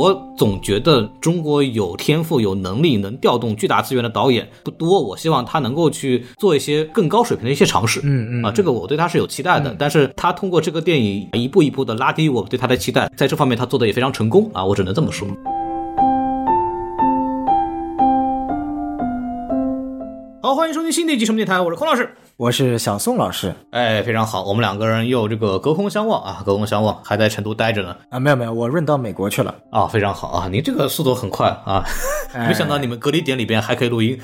我总觉得中国有天赋、有能力、能调动巨大资源的导演不多。我希望他能够去做一些更高水平的一些尝试。嗯嗯啊，这个我对他是有期待的。但是他通过这个电影一步一步的拉低我对他的期待，在这方面他做的也非常成功啊，我只能这么说。好，欢迎收听新的一集什么电台，我是孔老师。我是小宋老师哎，非常好，我们两个人又这个隔空相望啊，隔空相望，还在成都待着呢。啊，没有没有，我润到美国去了。啊，非常好啊，您这个速度很快啊，哎没想到你们隔离点里边还可以录音。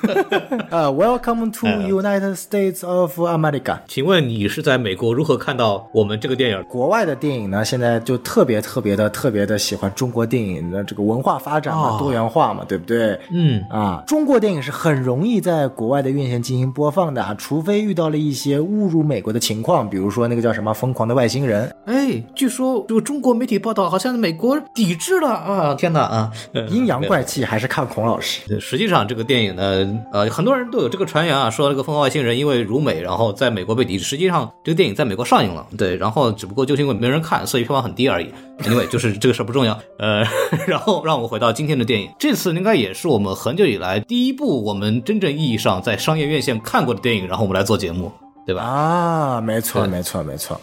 呃，Welcome to 哎 United States of America。请问你是在美国如何看到我们这个电影？国外的电影呢，现在就特别特别的特别的喜欢中国电影的这个文化发展嘛，哦多元化嘛，对不对？嗯，啊，中国电影是很容易在国外的院线进行播放的啊，除非遇到了一些侮辱美国的情况，比如说那个叫什么《疯狂的外星人》。哎，据说这个中国媒体报道，好像美国抵制了啊！天哪啊！呃阴阳怪气还是看孔老师。对实际上，这个电影呢，呃，很多人都有这个传言啊，说这个《疯狂外星人》因为辱美，然后在美国被抵制。实际上，这个电影在美国上映了，对，然后只不过就是因为没人看，所以票房很低而已。因为就是这个事儿不重要。呃，然后让我们回到今天的电影，这次应该也是我们很久以来第一部我们真正意义上在商业院线看过的电影，然后我们来做节目，对吧？啊，没错，没错，没错。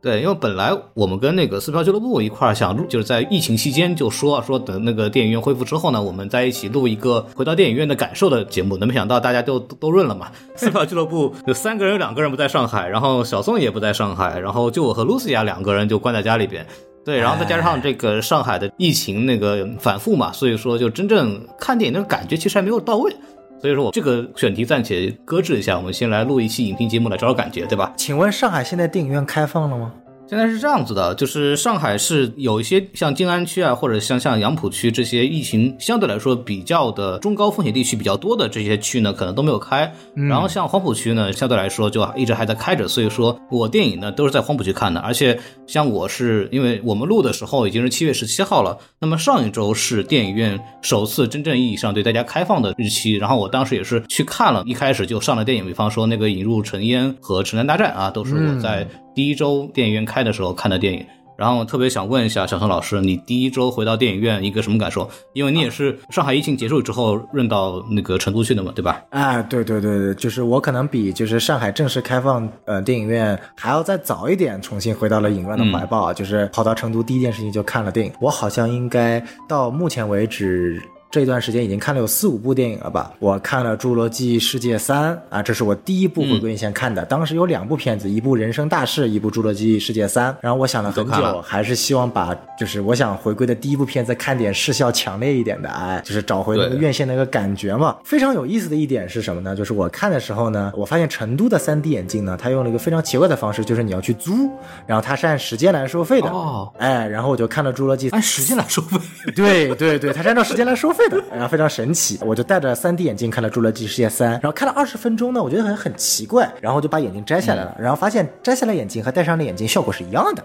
对，因为本来我们跟那个撕票俱乐部一块儿想录，就是在疫情期间就说说等那个电影院恢复之后呢，我们在一起录一个回到电影院的感受的节目。那没想到大家都都都润了嘛，撕票俱乐部有三个人，有两个人不在上海，然后小宋也不在上海，然后就我和露西亚两个人就关在家里边。对，然后再加上这个上海的疫情那个反复嘛，所以说就真正看电影的感觉其实还没有到位。所以说我这个选题暂且搁置一下，我们先来录一期影评节目来找找感觉，对吧？请问上海现在电影院开放了吗？现在是这样子的，就是上海是有一些像静安区啊，或者像像杨浦区这些疫情相对来说比较的中高风险地区比较多的这些区呢，可能都没有开。然后像黄浦区呢，相对来说就一直还在开着，所以说我电影呢都是在黄浦区看的。而且像我是因为我们录的时候已经是七月十七号了，那么上一周是电影院首次真正意义上对大家开放的日期，然后我当时也是去看了，一开始就上了电影，比方说那个《引入尘烟》和《城南大战》啊，都是我在。第一周电影院开的时候看的电影，然后特别想问一下小宋老师，你第一周回到电影院一个什么感受？因为你也是上海疫情结束之后润到那个成都去的嘛，对吧？啊，对对对对，就是我可能比就是上海正式开放呃电影院还要再早一点，重新回到了影院的怀抱啊，就是跑到成都第一件事情就看了电影。我好像应该到目前为止。这段时间已经看了有四五部电影了吧？我看了《侏罗纪世界三》啊，这是我第一部回归院线看的。当时有两部片子，一部《人生大事》，一部《侏罗纪世界三》。然后我想了很久，了还是希望把就是我想回归的第一部片子看点视效强烈一点的，哎，就是找回那个院线那个感觉嘛。非常有意思的一点是什么呢？就是我看的时候呢，我发现成都的 3D 眼镜呢，它用了一个非常奇怪的方式，就是你要去租，然后它是按时间来收费的。哦，哎，然后我就看了《侏罗纪》，按时间来收费。对对对，它是按照时间来收费的，然后非常神奇。我就戴着 3D 眼镜看了《侏罗纪世界三》，然后看了二十分钟呢，我觉得很很奇怪，然后就把眼镜摘下来了，然后发现摘下来眼镜和戴上的眼镜效果是一样的。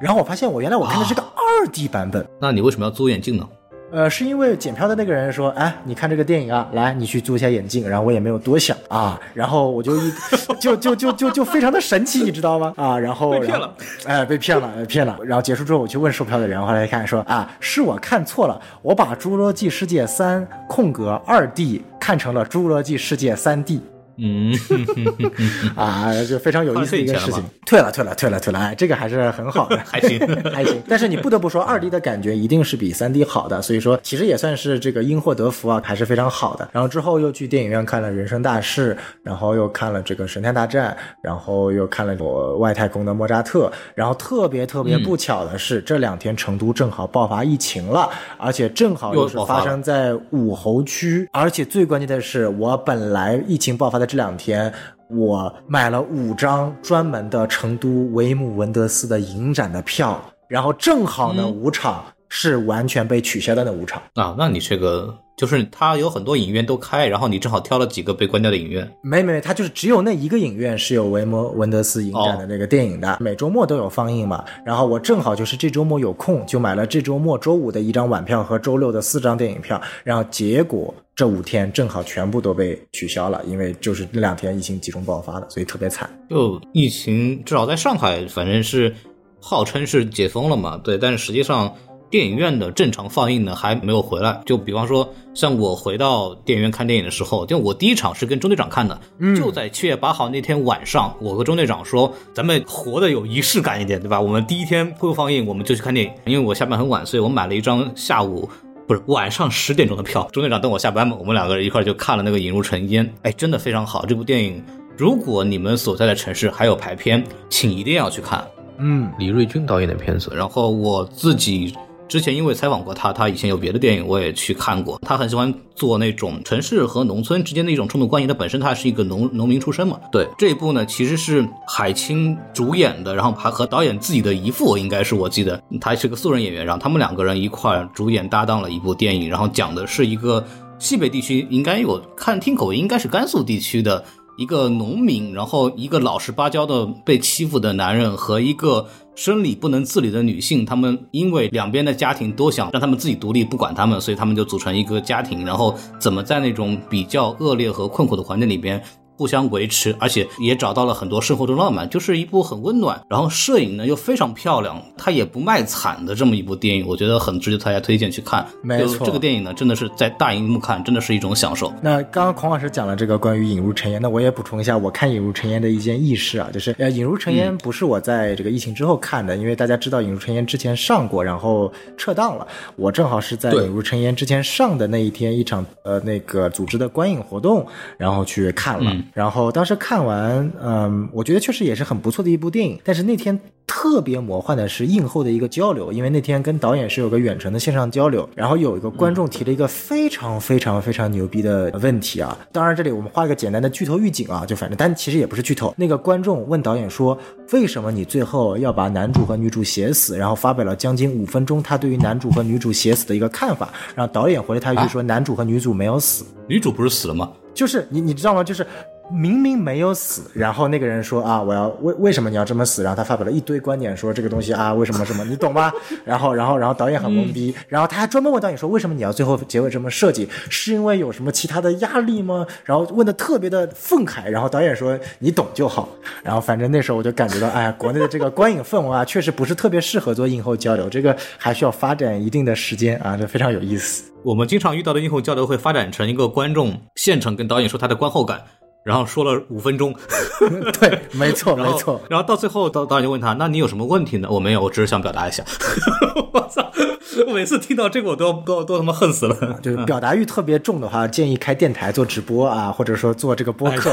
然后我发现我原来我看的是个二 D 版本，那你为什么要租眼镜呢？呃，是因为检票的那个人说，哎，你看这个电影啊，来，你去租一下眼镜。然后我也没有多想啊，然后我就一 就就就就就非常的神奇，你知道吗？啊，然后被骗了，哎，被骗了，被骗了。然后结束之后，我去问售票的人，后来一看说，啊，是我看错了，我把《侏罗纪世界三》空格二 D 看成了《侏罗纪世界三 D》。嗯，啊，就非常有意思的一个事情 退了。退了，退了，退了，哎，这个还是很好的，还行还行。但是你不得不说，二 D 的感觉一定是比三 D 好的，所以说其实也算是这个因祸得福啊，还是非常好的。然后之后又去电影院看了《人生大事》，然后又看了这个《神探大战》，然后又看了我外太空的莫扎特。然后特别特别不巧的是，这两天成都正好爆发疫情了，而且正好又是发生在武侯区，而且最关键的是，我本来疫情爆发的这两天，我买了五张专门的成都维姆文德斯的影展的票，然后正好呢，五场是完全被取消的那五场。啊，那你这个就是它有很多影院都开，然后你正好挑了几个被关掉的影院。没没，它就是只有那一个影院是有维摩文德斯影展的那个电影的，每周末都有放映嘛。然后我正好就是这周末有空，就买了这周末周五的一张晚票和周六的四张电影票。然后结果这五天正好全部都被取消了，因为就是那两天疫情集中爆发的，所以特别惨。就疫情至少在上海，反正是号称是解封了嘛，对，但是实际上电影院的正常放映呢还没有回来。就比方说，像我回到电影院看电影的时候，就我第一场是跟中队长看的，就在七月八号那天晚上，我和中队长说，咱们活得有仪式感一点，对吧？我们第一天恢复放映，我们就去看电影。因为我下班很晚，所以我买了一张下午。不是晚上十点钟的票，中队长等我下班嘛，我们两个人一块就看了那个《引入尘烟》，哎，真的非常好。这部电影，如果你们所在的城市还有排片，请一定要去看。嗯，李瑞军导演的片子，然后我自己。之前因为采访过他，他以前有别的电影我也去看过。他很喜欢做那种城市和农村之间的一种冲突关系。他本身他是一个农农民出身嘛。对这一部呢，其实是海清主演的，然后还和导演自己的姨父，应该是我记得他是个素人演员，然后他们两个人一块主演搭档了一部电影，然后讲的是一个西北地区，应该有看听口音，应该是甘肃地区的。一个农民，然后一个老实巴交的被欺负的男人和一个生理不能自理的女性，她们因为两边的家庭都想让她们自己独立，不管她们，所以她们就组成一个家庭，然后怎么在那种比较恶劣和困苦的环境里边。互相维持，而且也找到了很多生活中浪漫，就是一部很温暖，然后摄影呢又非常漂亮，它也不卖惨的这么一部电影，我觉得很值得大家推荐去看。没错，这个电影呢真的是在大荧幕看，真的是一种享受。那刚刚孔老师讲了这个关于《引入尘烟》，那我也补充一下，我看《引入尘烟》的一件轶事啊，就是呃，《引入尘烟》不是我在这个疫情之后看的，因为大家知道《引入尘烟》之前上过，然后撤档了。我正好是在《引入尘烟》之前上的那一天，一场呃那个组织的观影活动，然后去看了，然后当时。看完，嗯，我觉得确实也是很不错的一部电影。但是那天特别魔幻的是映后的一个交流，因为那天跟导演是有个远程的线上交流，然后有一个观众提了一个非常非常非常牛逼的问题啊。当然这里我们画一个简单的剧透预警啊，就反正但其实也不是剧透。那个观众问导演说：“为什么你最后要把男主和女主写死？”然后发表了将近五分钟他对于男主和女主写死的一个看法。然后导演回了他一句说：“男主和女主没有死，女主不是死了吗？就是你你知道吗？就是。”明明没有死，然后那个人说啊，我要为为什么你要这么死？然后他发表了一堆观点，说这个东西啊，为什么什么，你懂吧？然后，然后，然后导演很懵逼，然后他还专门问导演说，为什么你要最后结尾这么设计？是因为有什么其他的压力吗？然后问的特别的愤慨，然后导演说你懂就好。然后反正那时候我就感觉到，哎呀，国内的这个观影氛围啊，确实不是特别适合做映后交流，这个还需要发展一定的时间啊，这非常有意思。我们经常遇到的映后交流会发展成一个观众现场跟导演说他的观后感。然后说了五分钟，对，没错，没错。然后到最后，导导演就问他：“那你有什么问题呢？”我没有，我只是想表达一下。我操！我每次听到这个，我都都都他妈恨死了。就是表达欲特别重的话，建议开电台做直播啊，或者说做这个播客。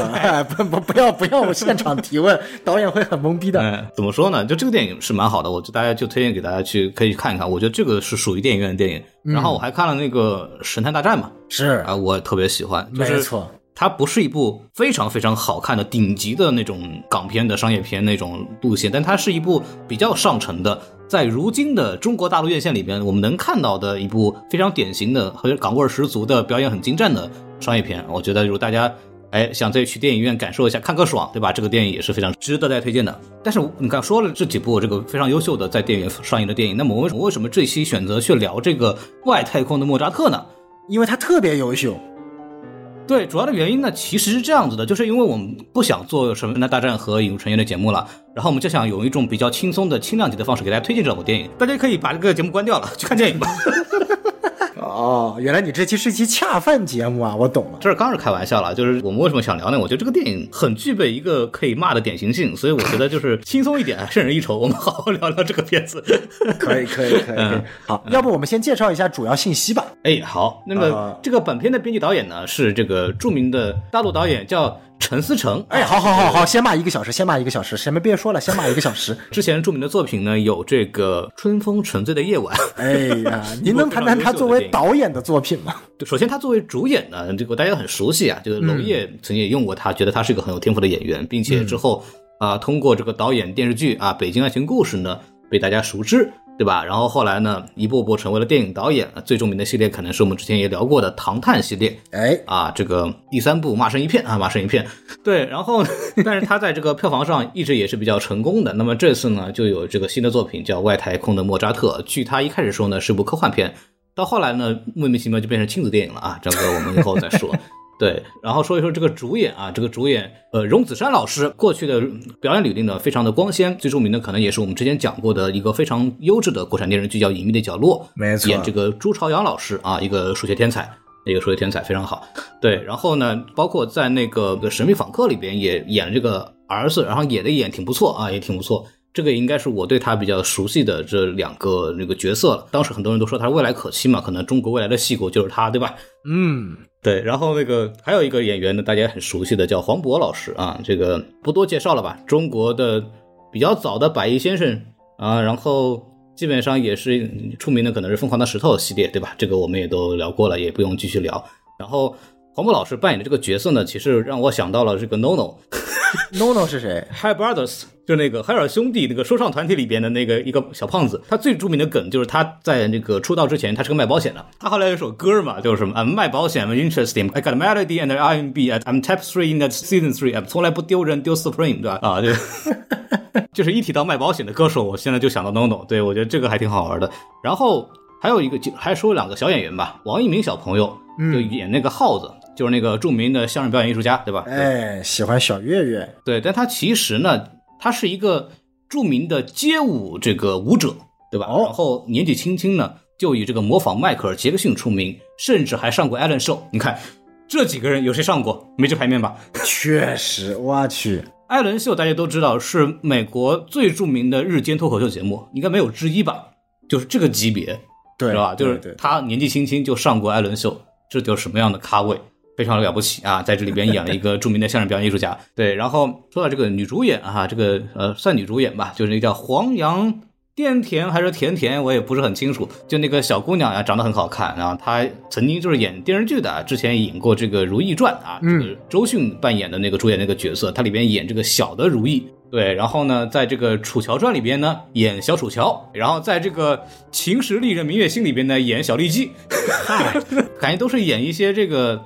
不不不要不要我现场提问，导演会很懵逼的。怎么说呢？就这个电影是蛮好的，我就大家就推荐给大家去可以看一看。我觉得这个是属于电影院的电影。然后我还看了那个《神探大战》嘛，是啊，我特别喜欢。没错。它不是一部非常非常好看的顶级的那种港片的商业片那种路线，但它是一部比较上乘的，在如今的中国大陆院线里边，我们能看到的一部非常典型的和港味十足的表演很精湛的商业片。我觉得，如果大家哎想再去电影院感受一下看个爽，对吧？这个电影也是非常值得大家推荐的。但是你看说了这几部这个非常优秀的在电影院上映的电影，那么我为什么这期选择去聊这个外太空的莫扎特呢？因为它特别优秀。对，主要的原因呢，其实是这样子的，就是因为我们不想做《什么大战》和《引入尘烟》的节目了，然后我们就想用一种比较轻松的轻量级的方式给大家推荐这部电影。大家可以把这个节目关掉了，去看电影吧。哦，原来你这期是一期恰饭节目啊！我懂了，这是刚是开玩笑了。就是我们为什么想聊呢？我觉得这个电影很具备一个可以骂的典型性，所以我觉得就是轻松一点，胜人一筹。我们好好聊聊这个片子。可以，可以，可以。好，要不我们先介绍一下主要信息吧？哎，好。那么这个本片的编剧导演呢，是这个著名的大陆导演，叫。陈思诚，哎，好好好好，先骂一个小时，先骂一个小时，什么别说了，先骂一个小时。之前著名的作品呢，有这个《春风沉醉的夜晚》。哎呀，您能谈谈他作为导演的作品吗？首先，他作为主演呢，这个大家很熟悉啊，就是娄烨曾经也用过他，觉得他是一个很有天赋的演员，并且之后啊，通过这个导演电视剧啊《北京爱情故事》呢，被大家熟知。对吧？然后后来呢，一步步成为了电影导演。最著名的系列可能是我们之前也聊过的《唐探》系列。哎，啊，这个第三部骂声一片啊，骂声一片。对，然后，但是他在这个票房上一直也是比较成功的。那么这次呢，就有这个新的作品叫《外太空的莫扎特》。据他一开始说呢，是部科幻片，到后来呢，莫名其妙就变成亲子电影了啊。这个我们以后再说。对，然后说一说这个主演啊，这个主演呃，荣梓杉老师过去的表演履历呢非常的光鲜，最著名的可能也是我们之前讲过的一个非常优质的国产电视剧叫《隐秘的角落》，没错演这个朱朝阳老师啊，一个数学天才，一个数学天才非常好。对，然后呢，包括在那个《神秘访客》里边也演了这个儿子，然后演的演挺不错啊，也挺不错。这个应该是我对他比较熟悉的这两个那个角色了。当时很多人都说他未来可期嘛，可能中国未来的戏骨就是他，对吧？嗯，对，然后那个还有一个演员呢，大家也很熟悉的叫黄渤老师啊，这个不多介绍了吧？中国的比较早的百亿先生啊，然后基本上也是出名的，可能是疯狂的石头系列，对吧？这个我们也都聊过了，也不用继续聊。然后黄渤老师扮演的这个角色呢，其实让我想到了这个 NONO。NONO 是谁？Hi Brothers，就那个海尔兄弟那个说唱团体里边的那个一个小胖子，他最著名的梗就是他在那个出道之前，他是个卖保险的。他后来有首歌嘛，就是什么啊卖保险 I'm interesting, I got a melody and R&B, I'm top three in that season three，从来不丢人丢 Supreme，对吧？啊，对，就是一提到卖保险的歌手，我现在就想到 NONO，对我觉得这个还挺好玩的。然后还有一个，就还说两个小演员吧，王一鸣小朋友就演那个耗子，就是那个著名的相声表演艺术家，对吧？对哎，喜欢小岳岳。对，但他其实呢，他是一个著名的街舞这个舞者，对吧？哦然后年纪轻轻呢，就以这个模仿迈克尔·杰克逊出名，甚至还上过艾伦秀。你看，这几个人有谁上过？没这牌面吧？确实，我去，艾伦秀大家都知道是美国最著名的日间脱口秀节目，应该没有之一吧？就是这个级别，对，吧？就是他年纪轻轻就上过艾伦秀，这就是什么样的咖位，非常了不起啊！在这里边演了一个著名的相声表演艺术家。对，然后说到这个女主演啊，这个呃算女主演吧，就是那个叫黄杨电甜还是甜甜，我也不是很清楚。就那个小姑娘呀、长得很好看，然后她曾经就是演电视剧的，之前演过这个《如懿传》啊，这个周迅扮演的那个主演那个角色，她里边演这个小的如懿。对，然后呢，在这个《楚乔传》里边呢，演小楚乔，然后在这个《秦时丽人明月心》里边呢，演小丽姬，感觉都是演一些这个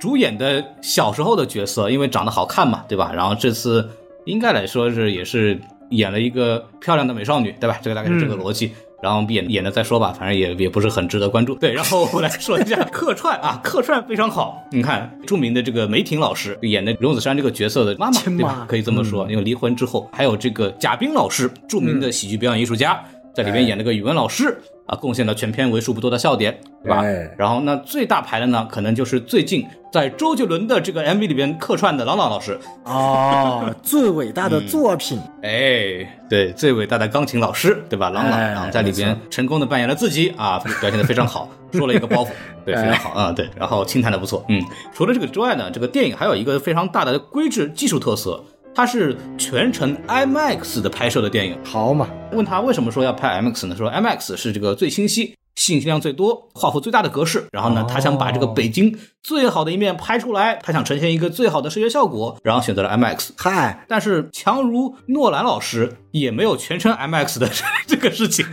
主演的小时候的角色，因为长得好看嘛，对吧？然后这次应该来说是也是演了一个漂亮的美少女，对吧？这个大概是这个逻辑。然后演演的再说吧，反正也也不是很值得关注。对，然后我来说一下客串啊，客串非常好。你看，著名的这个梅婷老师演的荣梓杉这个角色的妈妈，妈对吧？可以这么说，因为离婚之后，还有这个贾冰老师，著名的喜剧表演艺术家，在里面演了个语文老师啊，贡献了全片为数不多的笑点，对吧？哎然后那最大牌的呢，可能就是最近在周杰伦的这个 MV 里边客串的郎朗老师，哦，最伟大的作品，哎，对，最伟大的钢琴老师，对吧？郎朗，哎然后在里边成功的扮演了自己啊，表现的非常好，说了一个包袱，对，非常好啊，对，然后清弹的不错，嗯。除了这个之外呢，这个电影还有一个非常大的规制技术特色，它是全程 IMAX 的拍摄的电影。好嘛，问他为什么说要拍 IMAX 呢？说 IMAX 是这个最清晰、信息量最多、画幅最大的格式。然后呢，他想把这个北京最好的一面拍出来，他想呈现一个最好的视觉效果，然后选择了 IMAX。嗨，但是强如诺兰老师也没有全程 IMAX 的 这个事情，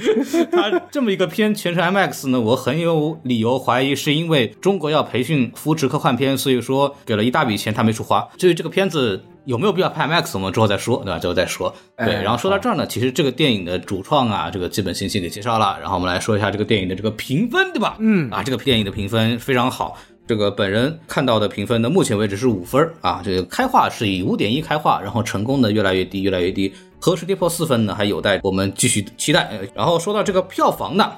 他这么一个片全程 IMAX 呢，我很有理由怀疑是因为中国要培训扶持科幻片，所以说给了一大笔钱他没处花。至于这个片子有没有必要拍 IMAX，我们之后再说，对吧？之后再说。对，哎然后说到这儿呢，其实这个电影的主创啊，这个基本信息给介绍了，然后我们来说一下这个电影的这个评分，对吧？嗯，啊，这个电影的评分非常好。这个本人看到的评分呢，目前为止是五分啊。这个开画是以五点一开画，然后成功的越来越低，越来越低。何时跌破四分呢？还有待我们继续期待。呃然后说到这个票房呢，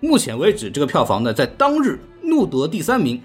目前为止这个票房呢，在当日怒得第三名，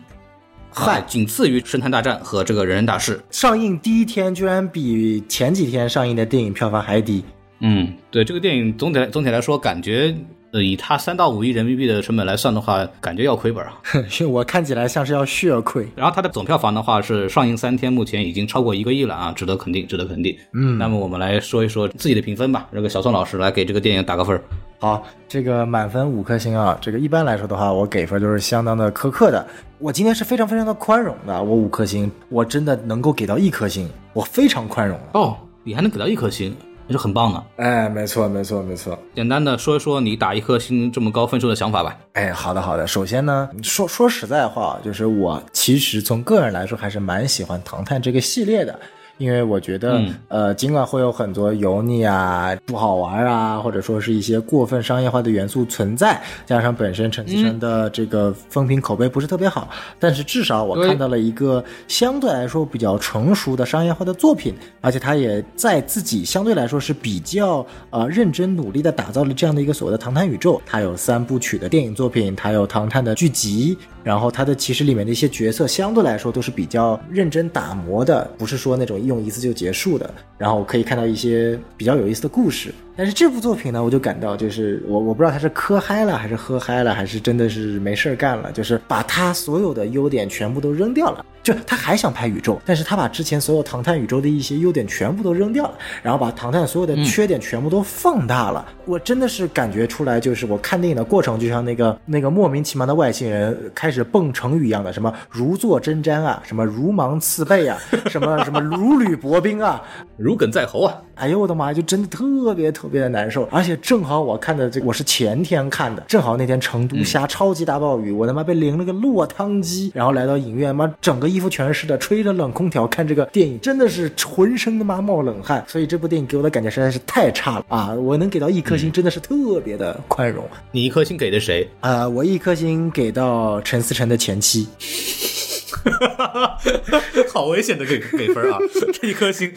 嗨啊仅次于《神探大战》和这个《人人大事》。上映第一天居然比前几天上映的电影票房还低，嗯，对这个电影总体来总体来说，感觉呃以他三到五亿人民币的成本来算的话，感觉要亏本啊。我看起来像是要血亏。然后它的总票房的话是上映三天，目前已经超过一个亿了啊，值得肯定，值得肯定。嗯那么我们来说一说自己的评分吧。这个小宋老师来给这个电影打个分儿。好，这个满分五颗星啊，这个一般来说的话，我给分都是相当的苛刻的。我今天是非常非常的宽容的，我五颗星，我真的能够给到一颗星，我非常宽容了。哦，你还能给到一颗星，那就很棒了。哎，没错，没错，没错。简单的说一说你打一颗星这么高分数的想法吧。哎，好的好的。首先呢，说说实在话，就是我其实从个人来说还是蛮喜欢《唐探》这个系列的，因为我觉得，呃，尽管会有很多油腻啊、不好玩啊，或者说是一些过分商业化的元素存在，加上本身陈思诚的这个风评口碑不是特别好，但是至少我看到了一个相对来说比较成熟的商业化的作品，而且他也在自己相对来说是比较呃认真努力的打造了这样的一个所谓的唐探宇宙。他有三部曲的电影作品，他有唐探的剧集。然后他的其实里面的一些角色相对来说都是比较认真打磨的，不是说那种用一次就结束的。然后可以看到一些比较有意思的故事。但是这部作品呢，我就感到就是我我不知道他是磕嗨了还是喝嗨了，还是真的是没事儿干了，就是把他所有的优点全部都扔掉了。就他还想拍宇宙，但是他把之前所有唐探宇宙的一些优点全部都扔掉了，然后把唐探所有的缺点全部都放大了。我真的是感觉出来，就是我看电影的过程，就像那个那个莫名其妙的外星人开始蹦成语一样的，什么如坐针毡啊，什么如芒刺背啊，什么什么如履薄冰啊，如鲠在喉啊。哎呦我的妈呀，就真的特别特别的难受。而且正好我看的这，我是前天看的，正好那天成都下超级大暴雨，我他妈被淋了个落汤鸡，然后来到影院，妈整个。衣服全是湿的，吹着冷空调看这个电影，真的是浑身他妈冒冷汗。所以这部电影给我的感觉实在是太差了啊！我能给到一颗星，真的是特别的宽容。你一颗星给的谁？啊，我一颗星给到陈思诚的前妻。好危险的给给分啊！这一颗星，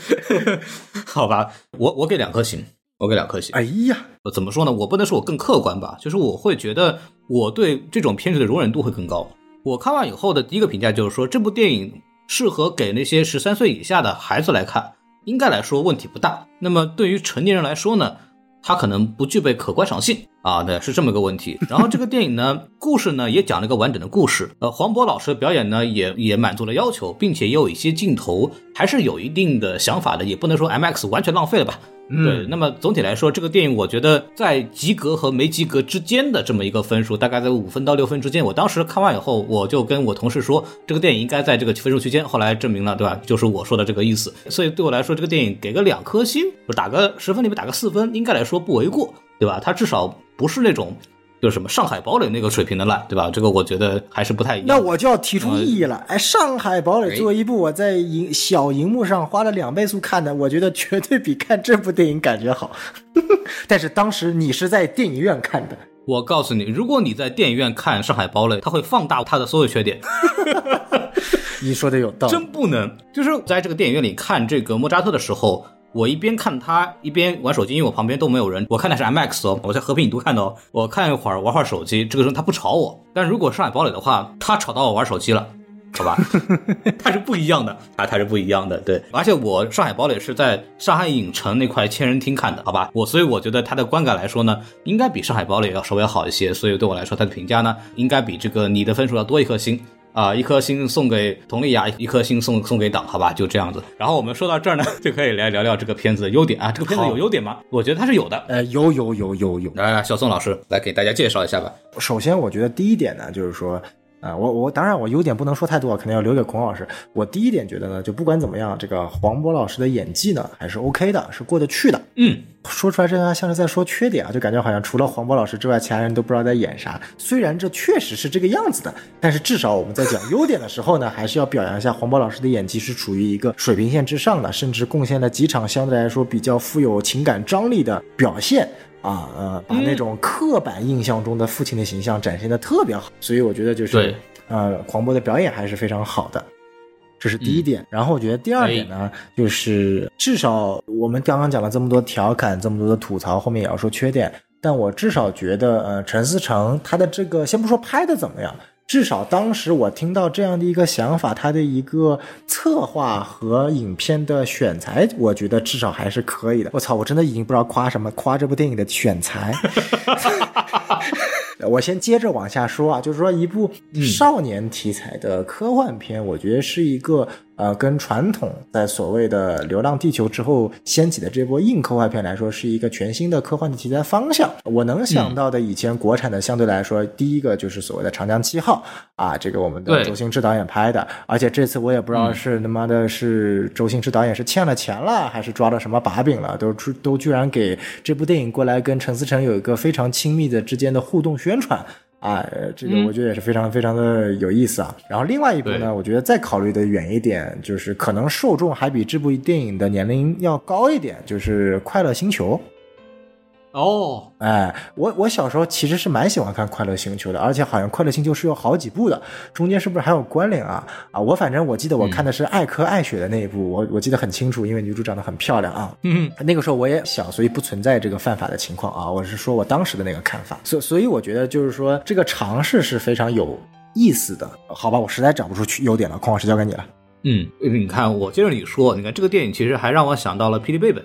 好吧，我我给两颗星，我给两颗星。哎呀，怎么说呢？我不能说我更客观吧，就是我会觉得我对这种片子的容忍度会更高。我看完以后的第一个评价就是说，这部电影适合给那些十三岁以下的孩子来看，应该来说问题不大。那么对于成年人来说呢，它可能不具备可观赏性啊，对，是这么个问题。然后这个电影呢，故事呢也讲了一个完整的故事，呃，黄渤老师的表演呢也也满足了要求，并且也有一些镜头还是有一定的想法的，也不能说 M X 完全浪费了吧。对，那么总体来说，这个电影我觉得在及格和没及格之间的这么一个分数，大概在五分到六分之间。我当时看完以后，我就跟我同事说，这个电影应该在这个分数区间。后来证明了，对吧？就是我说的这个意思。所以对我来说，这个电影给个两颗星，打个十分里面打个四分，应该来说不为过，对吧？它至少不是那种。就是什么上海堡垒那个水平的烂，对吧？这个我觉得还是不太一样。那我就要提出异议了。哎，上海堡垒作为一部我在荧小荧幕上花了两倍速看的，我觉得绝对比看这部电影感觉好。但是当时你是在电影院看的，我告诉你，如果你在电影院看上海堡垒，它会放大它的所有缺点。你说的有道理，真不能。就是在这个电影院里看这个莫扎特的时候。我一边看他一边玩手机，因为我旁边都没有人。我看的是 MX 哦，我在和平影都看的哦。我看一会儿玩会儿手机，这个时候他不吵我。但如果上海堡垒的话，他吵到我玩手机了，好吧？他是不一样的啊，他是不一样的。对，而且我上海堡垒是在上海影城那块千人厅看的，好吧？我所以我觉得他的观感来说呢，应该比上海堡垒要稍微好一些。所以对我来说，他的评价呢，应该比这个你的分数要多一颗星。啊，一颗星送给佟丽娅，一颗星送送给党，好吧，就这样子。然后我们说到这儿呢，就可以来聊聊这个片子的优点啊。这个片子有优点吗？我觉得它是有的。呃，有有有有有。来，小宋老师来给大家介绍一下吧。首先，我觉得第一点呢，就是说。啊，我我当然我优点不能说太多，肯定要留给孔老师。我第一点觉得呢，就不管怎么样，这个黄渤老师的演技呢还是 OK 的，是过得去的。嗯，说出来这样像是在说缺点啊，就感觉好像除了黄渤老师之外，其他人都不知道在演啥。虽然这确实是这个样子的，但是至少我们在讲优点的时候呢，还是要表扬一下黄渤老师的演技是处于一个水平线之上的，甚至贡献了几场相对来说比较富有情感张力的表现。啊呃，把那种刻板印象中的父亲的形象展现的特别好，所以我觉得就是呃，黄渤的表演还是非常好的，这是第一点。然后我觉得第二点呢，就是至少我们刚刚讲了这么多调侃，这么多的吐槽，后面也要说缺点，但我至少觉得呃，陈思诚他的这个先不说拍的怎么样。至少当时我听到这样的一个想法，他的一个策划和影片的选材，我觉得至少还是可以的。我操，我真的已经不知道夸什么，夸这部电影的选材。我先接着往下说啊，就是说一部少年题材的科幻片，我觉得是一个。呃，跟传统在所谓的《流浪地球》之后掀起的这波硬科幻片来说，是一个全新的科幻的题材方向。我能想到的以前国产的，相对来说，第一个就是所谓的《长江七号》啊，这个我们的周星驰导演拍的。而且这次我也不知道是他妈的是周星驰导演是欠了钱了，还是抓到什么把柄了，都都居然给这部电影过来跟陈思诚有一个非常亲密的之间的互动宣传。啊，这个我觉得也是非常非常的有意思啊。然后另外一部呢，我觉得再考虑的远一点，就是可能受众还比这部电影的年龄要高一点，就是《快乐星球》。哦，哎，我我小时候其实是蛮喜欢看《快乐星球》的，而且好像《快乐星球》是有好几部的，中间是不是还有关联啊？啊，我反正我记得我看的是《艾科爱雪》的那一部，我我记得很清楚，因为女主长得很漂亮啊。嗯，那个时候我也小，所以不存在这个犯法的情况啊。我是说我当时的那个看法，所所以我觉得就是说这个尝试是非常有意思的。好吧，我实在找不出去优点了，孔老师交给你了。嗯，你看我接着你说，你看这个电影其实还让我想到了《霹雳贝贝》。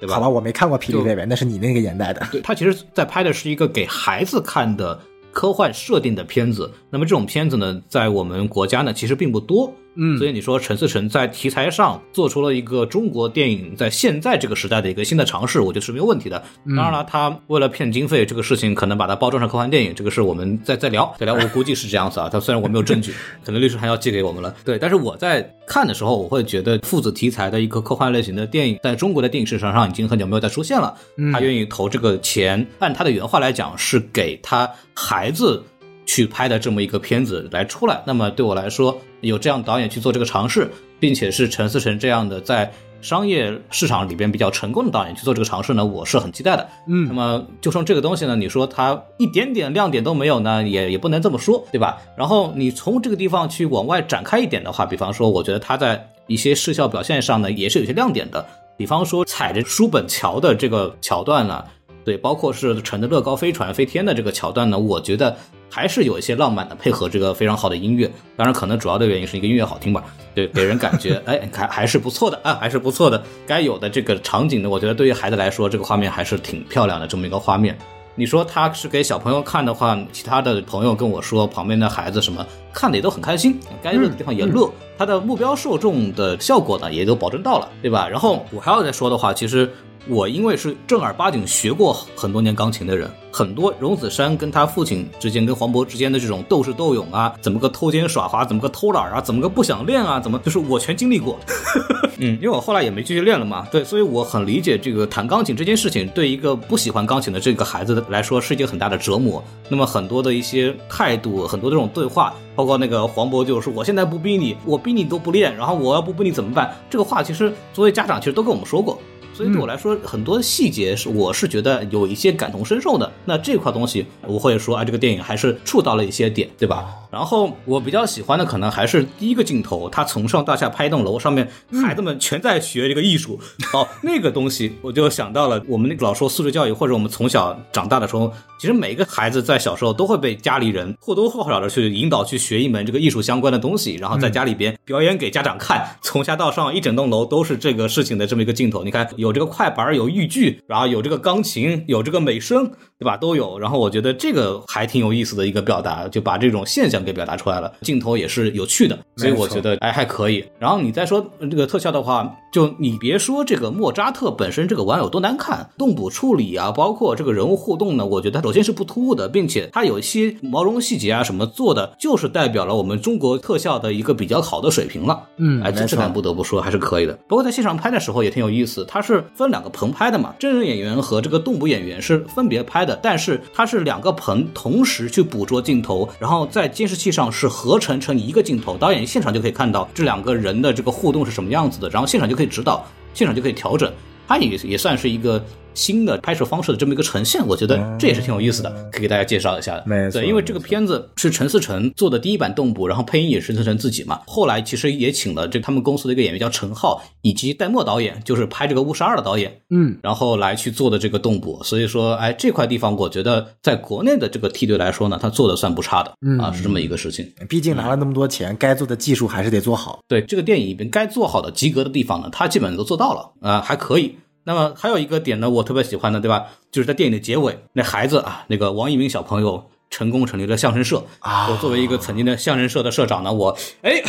对吧？好吧，我没看过《霹雳贝贝》，那是你那个年代的。对他其实，在拍的是一个给孩子看的科幻设定的片子。那么这种片子呢，在我们国家呢，其实并不多。嗯，所以你说陈思诚在题材上做出了一个中国电影在现在这个时代的一个新的尝试，我觉得是没有问题的。当然了，他为了骗经费，这个事情可能把它包装成科幻电影，这个是我们再再聊 再聊。我估计是这样子啊。他虽然我没有证据，可能律师还要寄给我们了。对，但是我在看的时候，我会觉得父子题材的一个科幻类型的电影，在中国的电影市场上已经很久没有再出现了。他愿意投这个钱，按他的原话来讲，是给他孩子。去拍的这么一个片子来出来，那么对我来说，有这样导演去做这个尝试，并且是陈思诚这样的在商业市场里边比较成功的导演去做这个尝试呢，我是很期待的。嗯，那么就剩这个东西呢，你说它一点点亮点都没有呢，也也不能这么说，对吧？然后你从这个地方去往外展开一点的话，比方说，我觉得它在一些视效表现上呢，也是有些亮点的，比方说踩着书本桥的这个桥段呢。对，包括是乘着乐高飞船飞天的这个桥段呢，我觉得还是有一些浪漫的，配合这个非常好的音乐。当然，可能主要的原因是一个音乐好听吧，对，给人感觉，哎，还还是不错的啊，还是不错的。该有的这个场景呢，我觉得对于孩子来说，这个画面还是挺漂亮的。这么一个画面，你说他是给小朋友看的话，其他的朋友跟我说，旁边的孩子什么看的也都很开心，该乐的地方也乐。他的目标受众的效果呢，也都保证到了，对吧？然后我还要再说的话，其实。我因为是正儿八经学过很多年钢琴的人，很多荣梓杉跟他父亲之间、跟黄渤之间的这种斗智斗勇啊，怎么个偷奸耍滑，怎么个偷懒啊，怎么个不想练啊，怎么 就是我全经历过。嗯，因为我后来也没继续练了嘛，对，所以我很理解这个弹钢琴这件事情，对一个不喜欢钢琴的这个孩子来说是一件很大的折磨。那么很多的一些态度，很多这种对话，包括那个黄渤就是我现在不逼你，我逼你都不练，然后我要不逼你怎么办？这个话其实作为家长其实都跟我们说过。所以对我来说，很多细节是我是觉得有一些感同身受的。那这块东西，我会说啊，这个电影还是触到了一些点，对吧？然后我比较喜欢的可能还是第一个镜头，他从上到下拍一栋楼，上面孩子们全在学这个艺术。哦，那个东西我就想到了我们那个老说素质教育，或者我们从小长大的时候，其实每个孩子在小时候都会被家里人或多或少的去引导去学一门这个艺术相关的东西，然后在家里边表演给家长看，从下到上一整栋楼都是这个事情的这么一个镜头。你看有这个快板，有豫剧，然后有这个钢琴，有这个美声，对吧？都有。然后我觉得这个还挺有意思的一个表达，就把这种现象。给表达出来了，镜头也是有趣的，所以我觉得哎还可以。然后你再说这个特效的话，就你别说这个莫扎特本身这个玩偶多难看，动捕处理啊，包括这个人物互动呢，我觉得首先是不突兀的，并且它有一些毛绒细节啊什么做的，就是代表了我们中国特效的一个比较好的水平了。嗯，哎，这点不得不说还是可以的。包括在现场拍的时候也挺有意思，它是分两个棚拍的嘛，真人演员和这个动捕演员是分别拍的，但是它是两个棚同时去捕捉镜头，然后在监视器上是合。合成成一个镜头，导演现场就可以看到这两个人的这个互动是什么样子的，然后现场就可以指导，现场就可以调整，它也也算是一个。新的拍摄方式的这么一个呈现，我觉得这也是挺有意思的，可以给大家介绍一下。没错，对，因为这个片子是陈思诚做的第一版动捕，然后配音也是陈思诚自己嘛。后来其实也请了这他们公司的一个演员叫陈浩，以及戴墨导演，就是拍这个《误杀二》的导演，嗯，然后来去做的这个动捕。所以说，哎，这块地方我觉得在国内的这个梯队来说呢，他做的算不差的，啊，是这么一个事情。毕竟拿了那么多钱，该做的技术还是得做好。对，这个电影里边该做好的及格的地方呢，他基本都做到了，啊，还可以。那么还有一个点呢，我特别喜欢的，对吧？就是在电影的结尾，那孩子啊，那个王一鸣小朋友成功成立了相声社啊。我作为一个曾经的相声社的社长呢，我哎，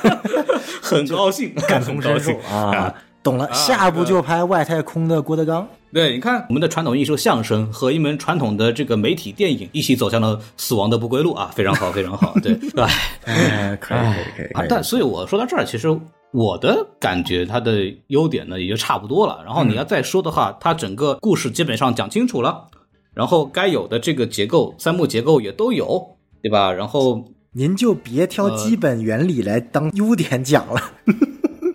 很高兴，感同身受啊。懂了，下部就拍外太空的郭德纲。对，你看我们的传统艺术相声和一门传统的这个媒体电影一起走向了死亡的不归路啊，非常好，非常好。对，哎，可以，可以，可以。但所以我说到这儿，其实。我的感觉，它的优点呢也就差不多了。然后你要再说的话，它整个故事基本上讲清楚了，然后该有的这个结构，三幕结构也都有，对吧？然后您就别挑基本原理来当优点讲了。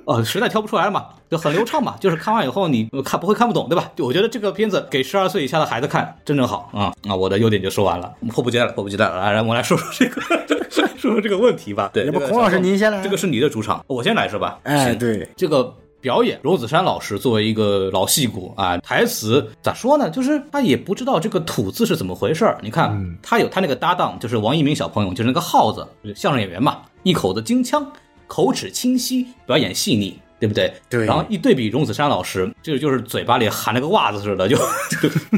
哦，实在挑不出来了嘛，就很流畅嘛，就是看完以后你看不会看不懂，对吧？我觉得这个片子给十二岁以下的孩子看真正好啊那！我的优点就说完了，迫不及待了，迫不及待了，来，我来说说这个，说说这个问题吧。对，要不孔老师您先来，这个是你的主场，我先来是吧？哎，对，这个表演，荣梓杉老师作为一个老戏骨啊，台词咋说呢？就是他也不知道这个吐字是怎么回事儿。你看，他有他那个搭档，就是王一鸣小朋友，就是那个耗子，相声演员嘛，一口子京腔，口齿清晰，表演细腻。对不对？对。然后一对比，荣梓杉老师，这个就是嘴巴里含了个袜子似的，就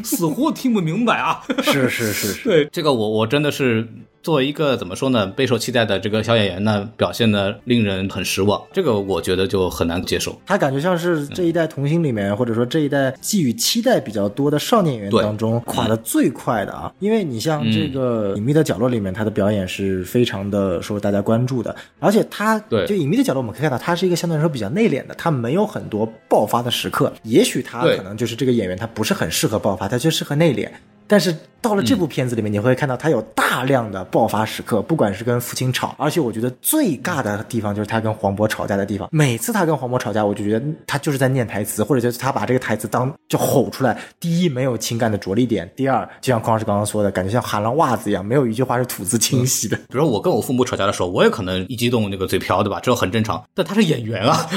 死活听不明白啊！是是是是。对，这个我我真的是。作为一个怎么说呢，备受期待的这个小演员呢，表现的令人很失望。这个我觉得就很难接受。他感觉像是这一代童星里面，或者说这一代寄予期待比较多的少年演员当中垮的最快的啊。因为你像这个《隐秘的角落》里面，他的表演是非常的受大家关注的。而且他对就《隐秘的角落》，我们可以看到他是一个相对来说比较内敛的，他没有很多爆发的时刻。也许他可能就是这个演员，他不是很适合爆发，他就适合内敛。但是到了这部片子里面，你会看到他有大量的爆发时刻，不管是跟父亲吵，而且我觉得最尬的地方就是他跟黄渤吵架的地方。每次他跟黄渤吵架，我就觉得他就是在念台词，或者就是他把这个台词当就吼出来。第一，没有情感的着力点；第二，就像匡老师刚刚说的，感觉像含了袜子一样，没有一句话是吐字清晰的。比如我跟我父母吵架的时候，我也可能一激动那个嘴瓢，对吧？这很正常。但他是演员啊。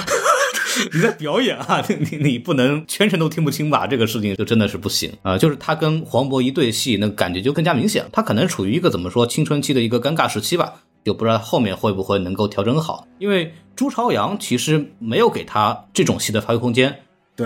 你在表演啊，你 你你不能全程都听不清吧？这个事情就真的是不行啊！就是他跟黄渤一对戏，那感觉就更加明显。他可能处于一个怎么说青春期的一个尴尬时期吧，就不知道后面会不会能够调整好。因为朱朝阳其实没有给他这种戏的发挥空间。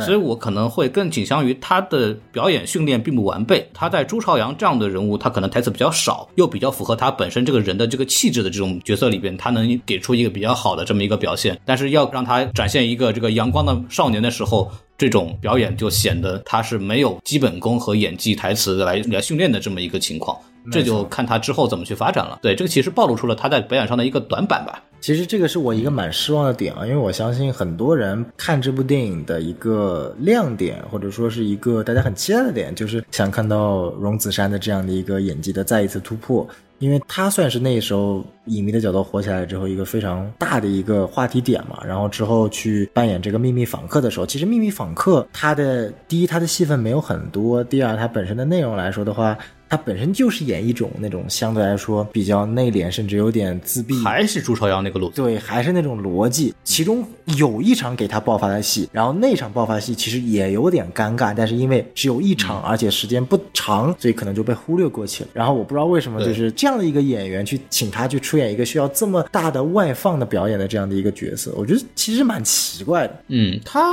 所以我可能会更倾向于他的表演训练并不完备。他在朱朝阳这样的人物，他可能台词比较少，又比较符合他本身这个人的这个气质的这种角色里边，他能给出一个比较好的这么一个表现。但是要让他展现一个这个阳光的少年的时候，这种表演就显得他是没有基本功和演技台词来来训练的这么一个情况。这就看他之后怎么去发展了。对，这个其实暴露出了他在表演上的一个短板吧。其实这个是我一个蛮失望的点啊，因为我相信很多人看这部电影的一个亮点，或者说是一个大家很期待的点，就是想看到荣梓杉的这样的一个演技的再一次突破。因为他算是那时候影迷的角度火起来之后一个非常大的一个话题点嘛。然后之后去扮演这个秘密访客的时候，其实秘密访客他的第一他的戏份没有很多，第二他本身的内容来说的话。他本身就是演一种那种相对来说比较内敛，甚至有点自闭，还是朱朝阳那个路子，对，还是那种逻辑。其中有一场给他爆发的戏，然后那场爆发戏其实也有点尴尬，但是因为只有一场，而且时间不长，所以可能就被忽略过去了。然后我不知道为什么，就是这样的一个演员去请他去出演一个需要这么大的外放的表演的这样的一个角色，我觉得其实蛮奇怪的。嗯，他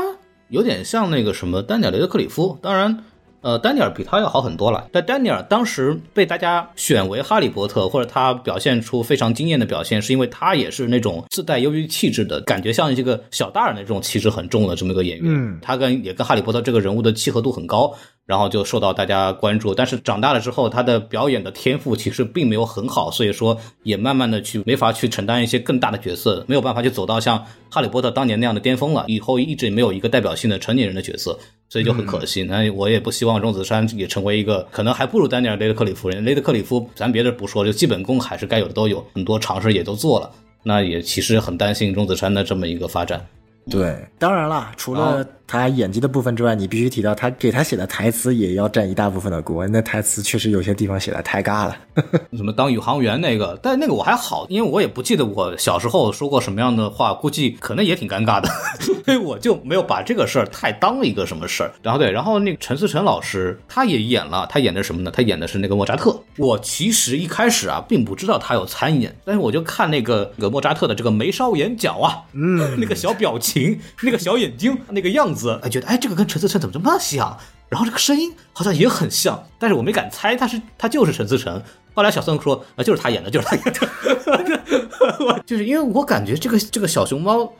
有点像那个什么丹尼尔雷德克里夫，当然。呃，丹尼尔比他要好很多了。但丹尼尔当时被大家选为哈利波特，或者他表现出非常惊艳的表现，是因为他也是那种自带忧郁气质的感觉，像这个小大人的这种气质很重的这么一个演员。嗯，他跟也跟哈利波特这个人物的契合度很高，然后就受到大家关注。但是长大了之后，他的表演的天赋其实并没有很好，所以说也慢慢的去没法去承担一些更大的角色，没有办法去走到像哈利波特当年那样的巅峰了。以后一直没有一个代表性的成年人的角色。所以就很可惜，那我也不希望钟子山也成为一个可能还不如丹尼尔雷德克里夫人。雷德克里夫，咱别的不说，就基本功还是该有的都有，很多尝试也都做了。那也其实很担心钟子山的这么一个发展。对，当然了，除了。他演技的部分之外，你必须提到他给他写的台词也要占一大部分的锅。那台词确实有些地方写的太尬了，什么当宇航员那个，但那个我还好，因为我也不记得我小时候说过什么样的话，估计可能也挺尴尬的，所以我就没有把这个事儿太当一个什么事儿。然后对，然后那个陈思诚老师他也演了，他演的什么呢？他演的是那个莫扎特。我其实一开始啊，并不知道他有参演，但是我就看那个那个莫扎特的这个眉梢眼角啊，嗯，那个小表情，那个小眼睛，那个样子，哎，觉得哎这个。跟陈思诚怎么这么像？然后这个声音好像也很像，但是我没敢猜他是他就是陈思诚。后来小宋说啊，就是他演的，就是他演的，就是因为我感觉这个这个小熊猫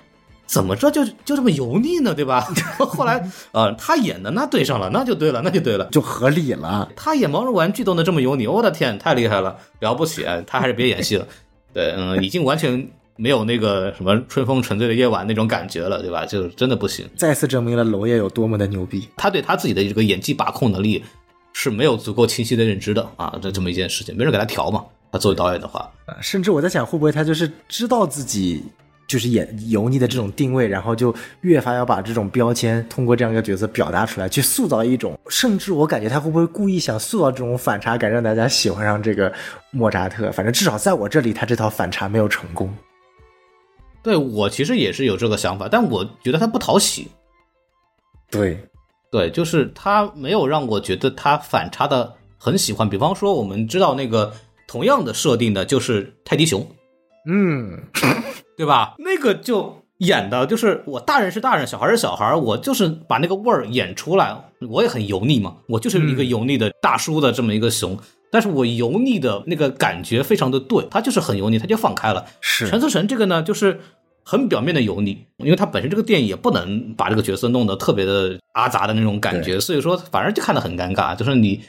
怎么着就就这么油腻呢，对吧？后来呃他演的那对上了，那就对了，那就对了，就合理了。他演毛绒玩具都能这么油腻，我的天，太厉害了，了不起！他还是别演戏了。对，嗯，已经完全。没有那个什么春风沉醉的夜晚那种感觉了，对吧？就真的不行。再次证明了娄烨有多么的牛逼。他对他自己的这个演技把控能力，是没有足够清晰的认知的啊，这这么一件事情，没人给他调嘛。他作为导演的话，甚至我在想，会不会他就是知道自己就是演油腻的这种定位，然后就越发要把这种标签通过这样一个角色表达出来，去塑造一种，甚至我感觉他会不会故意想塑造这种反差感，让大家喜欢上这个莫扎特？反正至少在我这里，他这套反差没有成功。对我其实也是有这个想法，但我觉得他不讨喜。对，对，就是他没有让我觉得他反差的很喜欢。比方说，我们知道那个。同样的设定的就是泰迪熊，嗯，对吧？那个就演的就是我大人是大人，小孩是小孩，我就是把那个味儿演出来。我也很油腻嘛，我就是一个油腻的大叔的这么一个熊，但是我油腻的那个感觉非常的对，他就是很油腻，他就放开了。是陈思诚这个呢，就是很表面的油腻，因为他本身这个电影也不能把这个角色弄得特别的阿杂的那种感觉，所以说反而就看得很尴尬，就是你。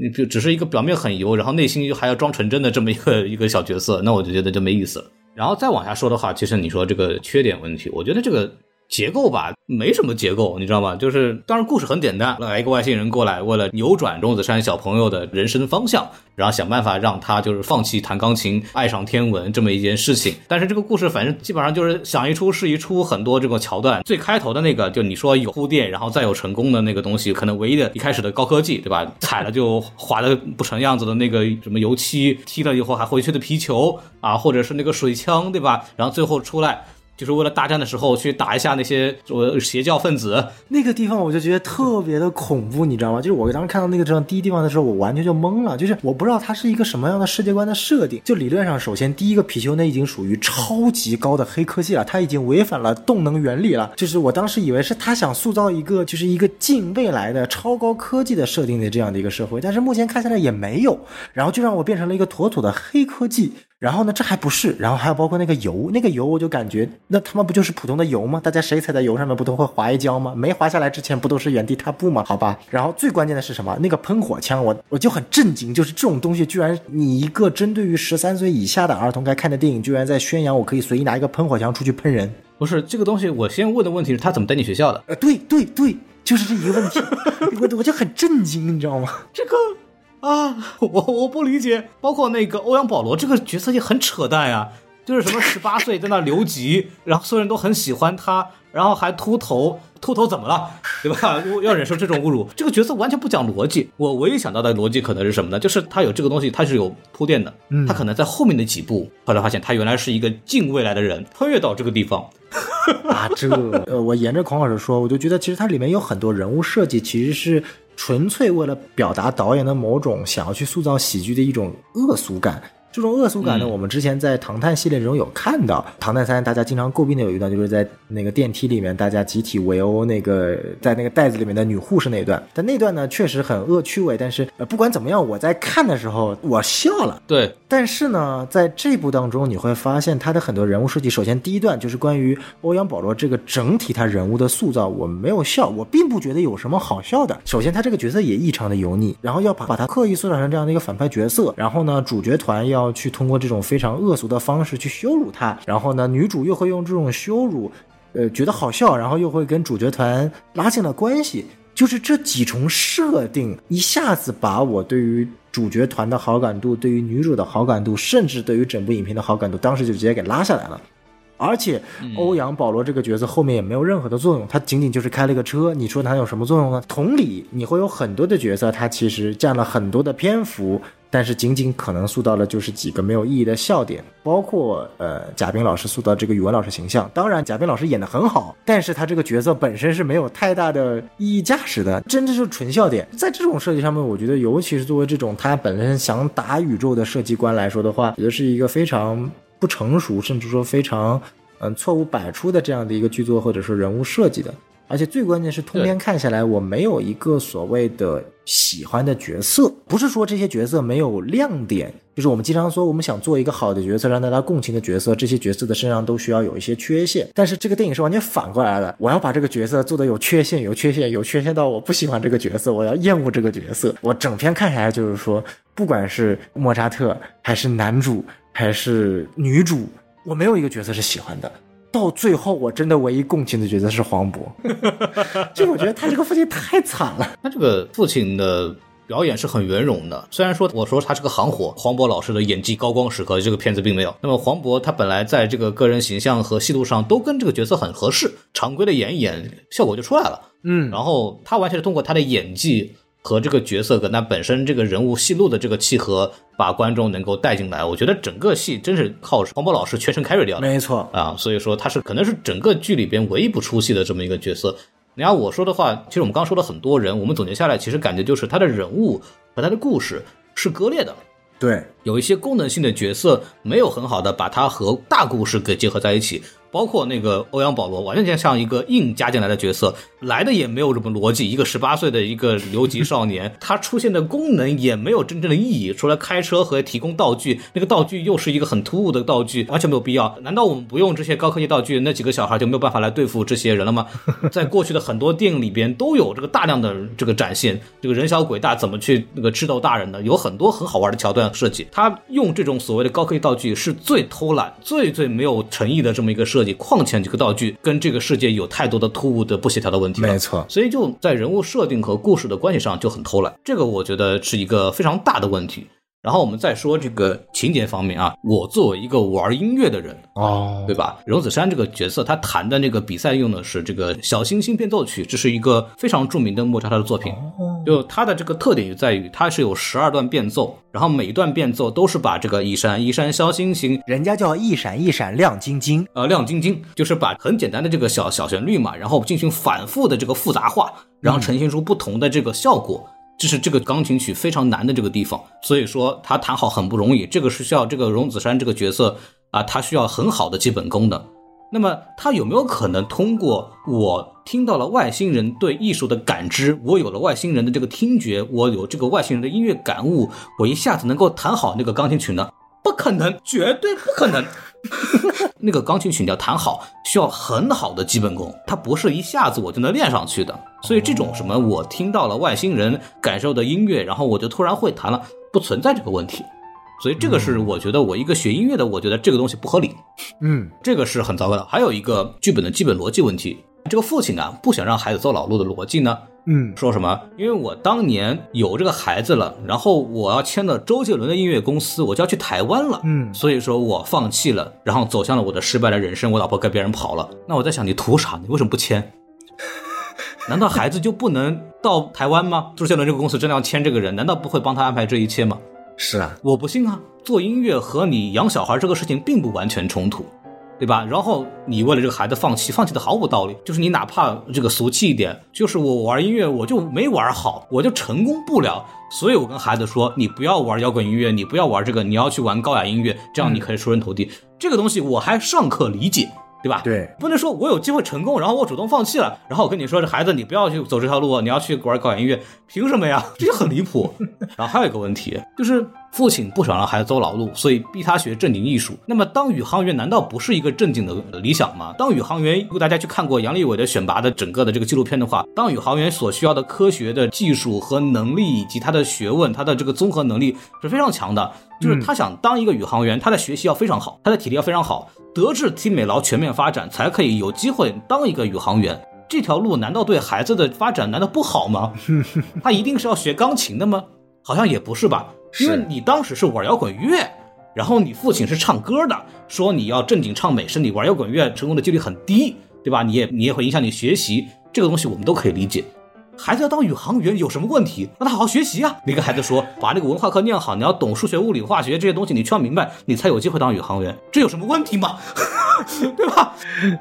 你就只是一个表面很油，然后内心又还要装纯真的这么一个 一个小角色，那我就觉得就没意思了。然后再往下说的话，其实你说这个缺点问题，我觉得这个。结构吧，没什么结构，你知道吗？就是当然故事很简单，来一个外星人过来，为了扭转钟子山小朋友的人生方向，然后想办法让他就是放弃弹钢琴，爱上天文这么一件事情。但是这个故事反正基本上就是想一出是一出，很多这个桥段。最开头的那个，就你说有铺垫，然后再有成功的那个东西，可能唯一的一开始的高科技，对吧？踩了就滑的不成样子的那个什么油漆，踢了以后还回去的皮球啊，或者是那个水枪，对吧？然后最后出来。就是为了大战的时候去打一下那些我邪教分子，那个地方我就觉得特别的恐怖，你知道吗？就是我当时看到那个地方第一地方的时候，我完全就懵了，就是我不知道它是一个什么样的世界观的设定。就理论上，首先第一个貔貅那已经属于超级高的黑科技了，它已经违反了动能原理了。就是我当时以为是他想塑造一个就是一个近未来的超高科技的设定的这样的一个社会，但是目前看下来也没有，然后就让我变成了一个妥妥的黑科技。然后呢，这还不是，然后还有包括那个油，那个油我就感觉那他妈不就是普通的油吗？大家谁踩在油上面不都会滑一跤吗？没滑下来之前不都是原地踏步吗？好吧。然后最关键的是什么？那个喷火枪，我我就很震惊，就是这种东西居然你一个针对于十三岁以下的儿童该看的电影，居然在宣扬我可以随意拿一个喷火枪出去喷人。不是这个东西，我先问的问题是他怎么带你学校的？呃，对对对，就是这一个问题，我我就很震惊，你知道吗？这个。啊，我我不理解，包括那个欧阳保罗这个角色也很扯淡呀，就是什么十八岁在那留级，然后所有人都很喜欢他，然后还秃头，秃头怎么了，对吧？要忍受这种侮辱，这个角色完全不讲逻辑。我唯一想到的逻辑可能是什么呢？就是他有这个东西，他是有铺垫的，他可能在后面的几部，后来发现他原来是一个近未来的人，穿越到这个地方。啊，这呃，我沿着孔老师说，我就觉得其实它里面有很多人物设计，其实是。纯粹为了表达导演的某种想要去塑造喜剧的一种恶俗感。这种恶俗感呢，我们之前在《唐探》系列中有看到，《唐探三》大家经常诟病的有一段，就是在那个电梯里面，大家集体围殴那个在那个袋子里面的女护士那一段。但那段呢，确实很恶趣味。但是呃，不管怎么样，我在看的时候我笑了。对。但是呢，在这部当中，你会发现他的很多人物设计。首先，第一段就是关于欧阳保罗这个整体他人物的塑造，我没有笑，我并不觉得有什么好笑的。首先，他这个角色也异常的油腻，然后要把把他刻意塑造成这样的一个反派角色，然后呢，主角团要。要去通过这种非常恶俗的方式去羞辱他，然后呢，女主又会用这种羞辱，呃，觉得好笑，然后又会跟主角团拉近了关系，就是这几重设定一下子把我对于主角团的好感度、对于女主的好感度，甚至对于整部影片的好感度，当时就直接给拉下来了。而且欧阳保罗这个角色后面也没有任何的作用，他仅仅就是开了个车，你说他有什么作用呢？同理，你会有很多的角色，他其实占了很多的篇幅。但是仅仅可能塑造的就是几个没有意义的笑点，包括呃贾冰老师塑造这个语文老师形象。当然，贾冰老师演的很好，但是他这个角色本身是没有太大的意义价值的，真的是纯笑点。在这种设计上面，我觉得尤其是作为这种他本身想打宇宙的设计观来说的话，觉得是一个非常不成熟，甚至说非常嗯错误百出的这样的一个剧作或者说人物设计的。而且最关键是，通篇看下来，我没有一个所谓的喜欢的角色。不是说这些角色没有亮点，就是我们经常说，我们想做一个好的角色，让大家共情的角色，这些角色的身上都需要有一些缺陷。但是这个电影是完全反过来的，我要把这个角色做的有缺陷，有缺陷，有缺陷到我不喜欢这个角色，我要厌恶这个角色。我整篇看下来就是说，不管是莫扎特，还是男主，还是女主，我没有一个角色是喜欢的。到最后，我真的唯一共情的角色是黄渤，就我觉得他这个父亲太惨了。他这个父亲的表演是很圆融的。虽然说我说他是个行活，黄渤老师的演技高光时刻，这个片子并没有。那么黄渤他本来在这个个人形象和戏路上都跟这个角色很合适，常规的演一演，效果就出来了。嗯，然后他完全是通过他的演技和这个角色跟他本身这个人物戏路的这个契合，把观众能够带进来。我觉得整个戏真是靠黄渤老师全程 carry 掉的。没错，啊，所以说他是可能是整个剧里边唯一不出戏的这么一个角色。你要我说的话，其实我们刚刚说了很多人，我们总结下来，其实感觉就是他的人物和他的故事是割裂的，对，有一些功能性的角色没有很好的把它和大故事给结合在一起。包括那个欧阳保罗，完全像一个硬加进来的角色，来的也没有什么逻辑。一个十八岁的一个留级少年，他出现的功能也没有真正的意义，除了开车和提供道具，那个道具又是一个很突兀的道具，完全没有必要。难道我们不用这些高科技道具，那几个小孩就没有办法来对付这些人了吗？在过去的很多电影里边都有这个大量的这个展现，这个人小鬼大怎么去那个智斗大人的，有很多很好玩的桥段设计。他用这种所谓的高科技道具是最偷懒、最最没有诚意的这么一个设计。况且这个道具跟这个世界有太多的突兀的不协调的问题了，没错。所以就在人物设定和故事的关系上就很偷懒，这个我觉得是一个非常大的问题。然后我们再说这个情节方面啊，我作为一个玩音乐的人哦，对吧？荣子山这个角色，他弹的那个比赛用的是这个小星星变奏曲，这是一个非常著名的莫扎特的作品。就它的这个特点就在于，它是有十二段变奏，然后每一段变奏都是把这个一闪一闪小星星，人家叫一闪一闪亮晶晶，呃，亮晶晶，就是把很简单的这个小小旋律嘛，然后进行反复的这个复杂化，然后呈现出不同的这个效果。这是这个钢琴曲非常难的这个地方，所以说他弹好很不容易。这个是需要这个荣子山这个角色啊，他需要很好的基本功的。那么他有没有可能通过我听到了外星人对艺术的感知，我有了外星人的这个听觉，我有这个外星人的音乐感悟，我一下子能够弹好那个钢琴曲呢？不可能，绝对不可能。那个钢琴曲你要弹好，需要很好的基本功，它不是一下子我就能练上去的。所以这种什么我听到了外星人感受的音乐，然后我就突然会弹了，不存在这个问题。所以这个是我觉得我一个学音乐的，我觉得这个东西不合理。嗯，这个是很糟糕的。还有一个剧本的基本逻辑问题，这个父亲啊不想让孩子走老路的逻辑呢？嗯，说什么？因为我当年有这个孩子了，然后我要签了周杰伦的音乐公司，我就要去台湾了。嗯，所以说我放弃了，然后走向了我的失败的人生。我老婆跟别人跑了，那我在想，你图啥？你为什么不签？难道孩子就不能到台湾吗？周杰伦这个公司真的要签这个人，难道不会帮他安排这一切吗？是啊，我不信啊！做音乐和你养小孩这个事情并不完全冲突，对吧？然后你为了这个孩子放弃，放弃的毫无道理。就是你哪怕这个俗气一点，就是我玩音乐我就没玩好，我就成功不了。所以我跟孩子说，你不要玩摇滚音乐，你不要玩这个，你要去玩高雅音乐，这样你可以出人头地。这个东西我还尚可理解。对吧？对，不能说我有机会成功，然后我主动放弃了，然后我跟你说，这孩子你不要去走这条路，你要去玩搞音乐，凭什么呀？这就很离谱。然后还有一个问题，就是父亲不想让孩子走老路，所以逼他学正经艺术。那么当宇航员难道不是一个正经的理想吗？当宇航员，如果大家去看过杨利伟的选拔的整个的这个纪录片的话，当宇航员所需要的科学的技术和能力，以及他的学问，他的这个综合能力是非常强的。就是他想当一个宇航员，他的学习要非常好，他的体力要非常好，德智体美劳全面发展，才可以有机会当一个宇航员。这条路难道对孩子的发展难道不好吗？他一定是要学钢琴的吗？好像也不是吧，因为你当时是玩摇滚乐，然后你父亲是唱歌的，说你要正经唱美声，你玩摇滚乐成功的几率很低，对吧？你也你也会影响你学习，这个东西我们都可以理解。孩子要当宇航员有什么问题？让他好好学习啊！你跟孩子说，把那个文化课念好，你要懂数学、物理、化学这些东西，你需要明白，你才有机会当宇航员。这有什么问题吗？对吧？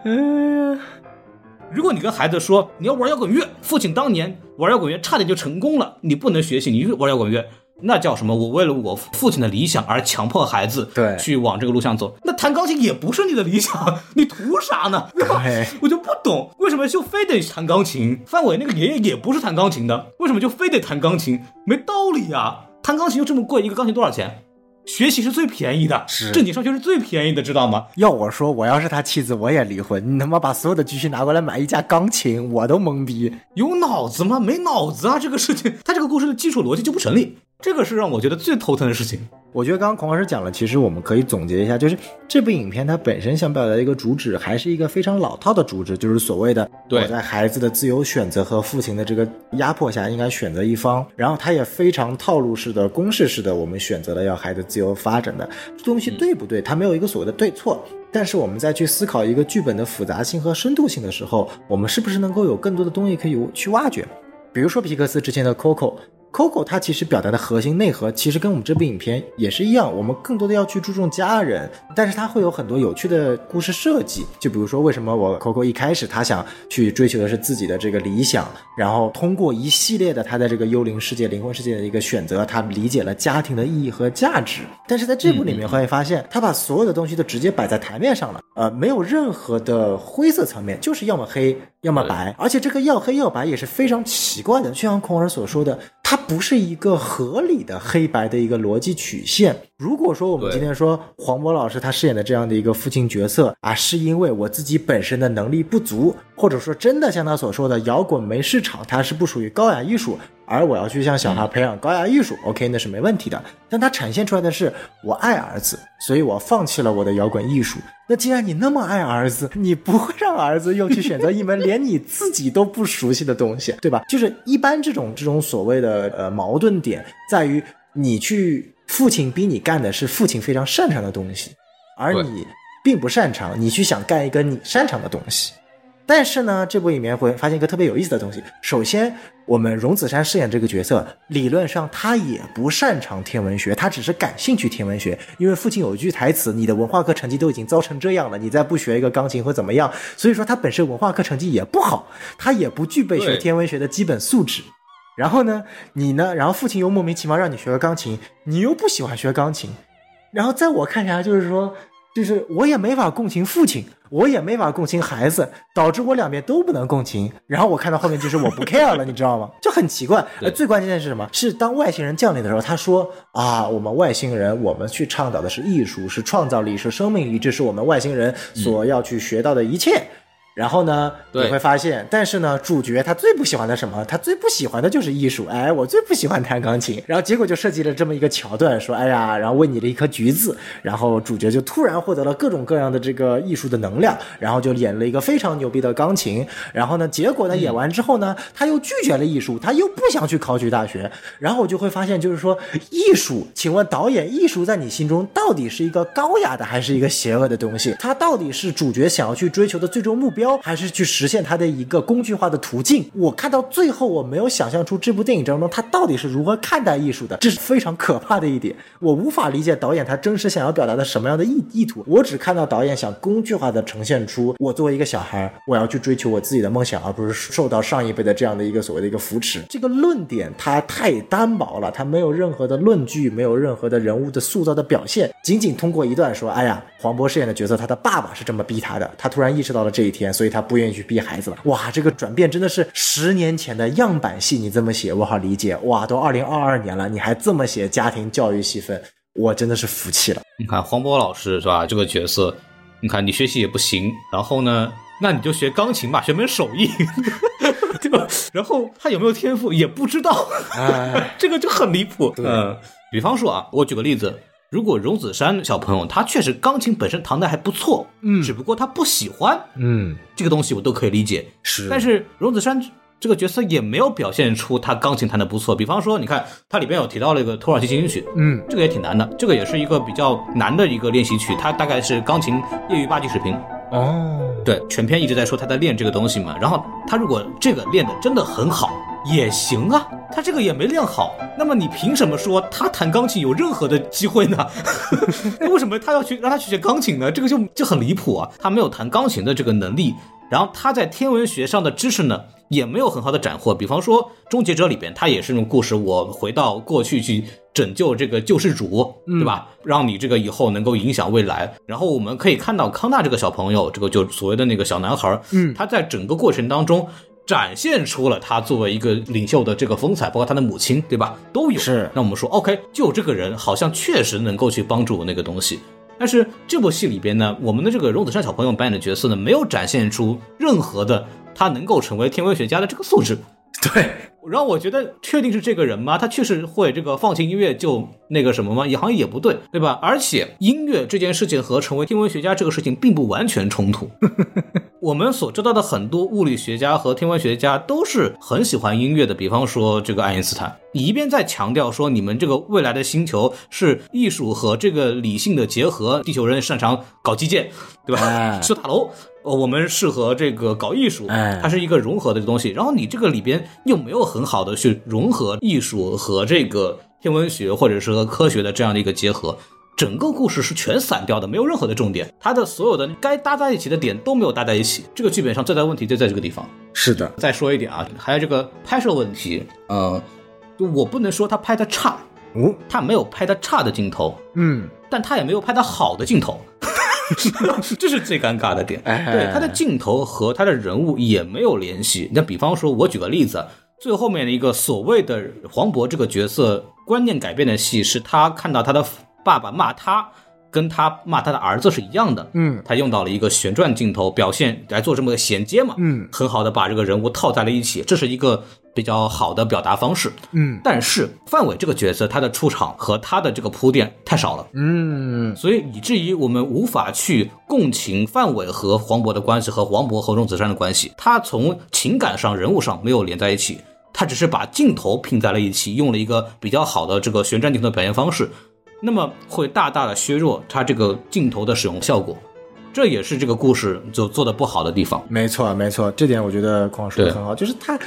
嗯，如果你跟孩子说你要玩摇滚乐，父亲当年玩摇滚乐差点就成功了，你不能学习，你玩摇滚乐。那叫什么？我为了我父亲的理想而强迫孩子对去往这个路上走。那弹钢琴也不是你的理想，你图啥呢？对吧？我就不懂为什么就非得弹钢琴。范伟那个爷爷也不是弹钢琴的，为什么就非得弹钢琴？没道理呀！弹钢琴又这么贵，一个钢琴多少钱？学习是最便宜的，是正经上学是最便宜的，知道吗？要我说，我要是他妻子，我也离婚。你他妈把所有的积蓄拿过来买一架钢琴，我都懵逼。有脑子吗？没脑子啊！这个事情，他这个故事的基础逻辑就不成立。这个是让我觉得最头疼的事情。我觉得刚刚孔老师讲了，其实我们可以总结一下，就是这部影片它本身想表达的一个主旨，还是一个非常老套的主旨，就是所谓的对我在孩子的自由选择和父亲的这个压迫下，应该选择一方。然后它也非常套路式的、公式式的，我们选择了要孩子自由发展的这东西对不对？它没有一个所谓的对错。但是我们在去思考一个剧本的复杂性和深度性的时候，我们是不是能够有更多的东西可以去挖掘？比如说皮克斯之前的 Coco。Coco 它其实表达的核心内核，其实跟我们这部影片也是一样，我们更多的要去注重家人，但是它会有很多有趣的故事设计。就比如说，为什么我 Coco 一开始他想去追求的是自己的这个理想，然后通过一系列的他在这个幽灵世界、灵魂世界的一个选择，他理解了家庭的意义和价值。但是在这部里面会发现，他把所有的东西都直接摆在台面上了，呃，没有任何的灰色层面，就是要么黑，要么白，而且这个要黑要白也是非常奇怪的，就像孔儿所说的。它不是一个合理的黑白的一个逻辑曲线。如果说我们今天说黄渤老师他饰演的这样的一个父亲角色啊，是因为我自己本身的能力不足，或者说真的像他所说的摇滚没市场，它是不属于高雅艺术，而我要去向小孩培养高雅艺术，OK，那是没问题的。但它展现出来的是我爱儿子，所以我放弃了我的摇滚艺术。那既然你那么爱儿子，你不会让儿子又去选择一门连你自己都不熟悉的东西，对吧？就是一般这种这种所谓的呃矛盾点在于，你去父亲逼你干的是父亲非常擅长的东西，而你并不擅长，你去想干一个你擅长的东西。但是呢，这部影片会发现一个特别有意思的东西。首先，我们荣梓杉饰演这个角色，理论上他也不擅长天文学，他只是感兴趣天文学。因为父亲有一句台词：“你的文化课成绩都已经糟成这样了，你再不学一个钢琴会怎么样？”所以说他本身文化课成绩也不好，他也不具备学天文学的基本素质。然后呢，你呢？然后父亲又莫名其妙让你学个钢琴，你又不喜欢学钢琴。然后在我看起来，就是说。就是我也没法共情父亲，我也没法共情孩子，导致我两边都不能共情。然后我看到后面就是我不 care 了，你知道吗？就很奇怪。呃，最关键的是什么？是当外星人降临的时候，他说啊，我们外星人，我们去倡导的是艺术，是创造力，是生命力，这是我们外星人所要去学到的一切。然后呢，你会发现，但是呢，主角他最不喜欢的什么？他最不喜欢的就是艺术。哎，我最不喜欢弹钢琴。然后结果就设计了这么一个桥段，说，哎呀，然后喂你了一颗橘子，然后主角就突然获得了各种各样的这个艺术的能量，然后就演了一个非常牛逼的钢琴。然后呢，结果呢，演完之后呢，他又拒绝了艺术，他又不想去考取大学。然后我就会发现，就是说，艺术，请问导演，艺术在你心中到底是一个高雅的，还是一个邪恶的东西？它到底是主角想要去追求的最终目标？还是去实现它的一个工具化的途径。我看到最后，我没有想象出这部电影当中他到底是如何看待艺术的，这是非常可怕的一点。我无法理解导演他真实想要表达的什么样的意意图。我只看到导演想工具化的呈现出，我作为一个小孩，我要去追求我自己的梦想，而不是受到上一辈的这样的一个所谓的一个扶持。这个论点它太单薄了，它没有任何的论据，没有任何的人物的塑造的表现，仅仅通过一段说，哎呀，黄渤饰演的角色，他的爸爸是这么逼他的，他突然意识到了这一天，所以他不。愿意去逼孩子了，哇，这个转变真的是十年前的样板戏，你这么写我好理解，哇，都二零二二年了，你还这么写家庭教育戏份，我真的是服气了。你看黄渤老师是吧？这个角色，你看你学习也不行，然后呢，那你就学钢琴吧，学门手艺，对吧？然后他有没有天赋也不知道，这个就很离谱。嗯，比方说啊，我举个例子。如果荣梓杉小朋友他确实钢琴本身弹的还不错，嗯，只不过他不喜欢，嗯，这个东西我都可以理解，是。但是荣梓杉这个角色也没有表现出他钢琴弹的不错，比方说，你看他里边有提到了一个土耳其进行曲，嗯，这个也挺难的，这个也是一个比较难的一个练习曲，他大概是钢琴业余八级水平。哦，对，全篇一直在说他在练这个东西嘛，然后他如果这个练的真的很好。也行啊，他这个也没练好，那么你凭什么说他弹钢琴有任何的机会呢？为什么他要去让他去学钢琴呢？这个就就很离谱啊！他没有弹钢琴的这个能力，然后他在天文学上的知识呢也没有很好的斩获。比方说《终结者》里边，他也是那种故事，我回到过去去拯救这个救世主，对吧？让你这个以后能够影响未来。然后我们可以看到康纳这个小朋友，这个就所谓的那个小男孩，嗯，他在整个过程当中。展现出了他作为一个领袖的这个风采，包括他的母亲，对吧？都有。是，那我们说，OK，就这个人好像确实能够去帮助那个东西。但是这部戏里边呢，我们的这个荣梓杉小朋友扮演的角色呢，没有展现出任何的他能够成为天文学家的这个素质。对，让我觉得确定是这个人吗？他确实会这个放弃音乐就那个什么吗？也好像也不对，对吧？而且音乐这件事情和成为天文学家这个事情并不完全冲突。我们所知道的很多物理学家和天文学家都是很喜欢音乐的，比方说这个爱因斯坦，你一边在强调说你们这个未来的星球是艺术和这个理性的结合，地球人擅长搞基建，对吧？哎修大楼。呃，我们适合这个搞艺术，哎它是一个融合的东西。然后你这个里边又没有很好的去融合艺术和这个天文学或者是和科学的这样的一个结合，整个故事是全散掉的，没有任何的重点。它的所有的该搭在一起的点都没有搭在一起。这个剧本上最大的问题就在这个地方。是的，再说一点啊，还有这个拍摄问题，呃，就我不能说他拍的差，哦，他没有拍的差的镜头，嗯，但他也没有拍的好的镜头，这是最尴尬的点。哎对，他的镜头和他的人物也没有联系。那比方说，我举个例子，最后面的一个所谓的黄渤这个角色观念改变的戏，是他看到他的爸爸骂他。跟他骂他的儿子是一样的，嗯，他用到了一个旋转镜头表现来做这么个衔接嘛，嗯，很好的把这个人物套在了一起，这是一个比较好的表达方式，嗯。但是范伟这个角色他的出场和他的这个铺垫太少了，嗯，所以以至于我们无法去共情范伟和黄渤的关系和黄渤和钟子山的关系，他从情感上、人物上没有连在一起，他只是把镜头拼在了一起，用了一个比较好的这个旋转镜头的表现方式，那么会大大的削弱他这个镜头的使用效果，这也是这个故事就做的不好的地方。没错没错，这点我觉得孔老师说的很好，就是他。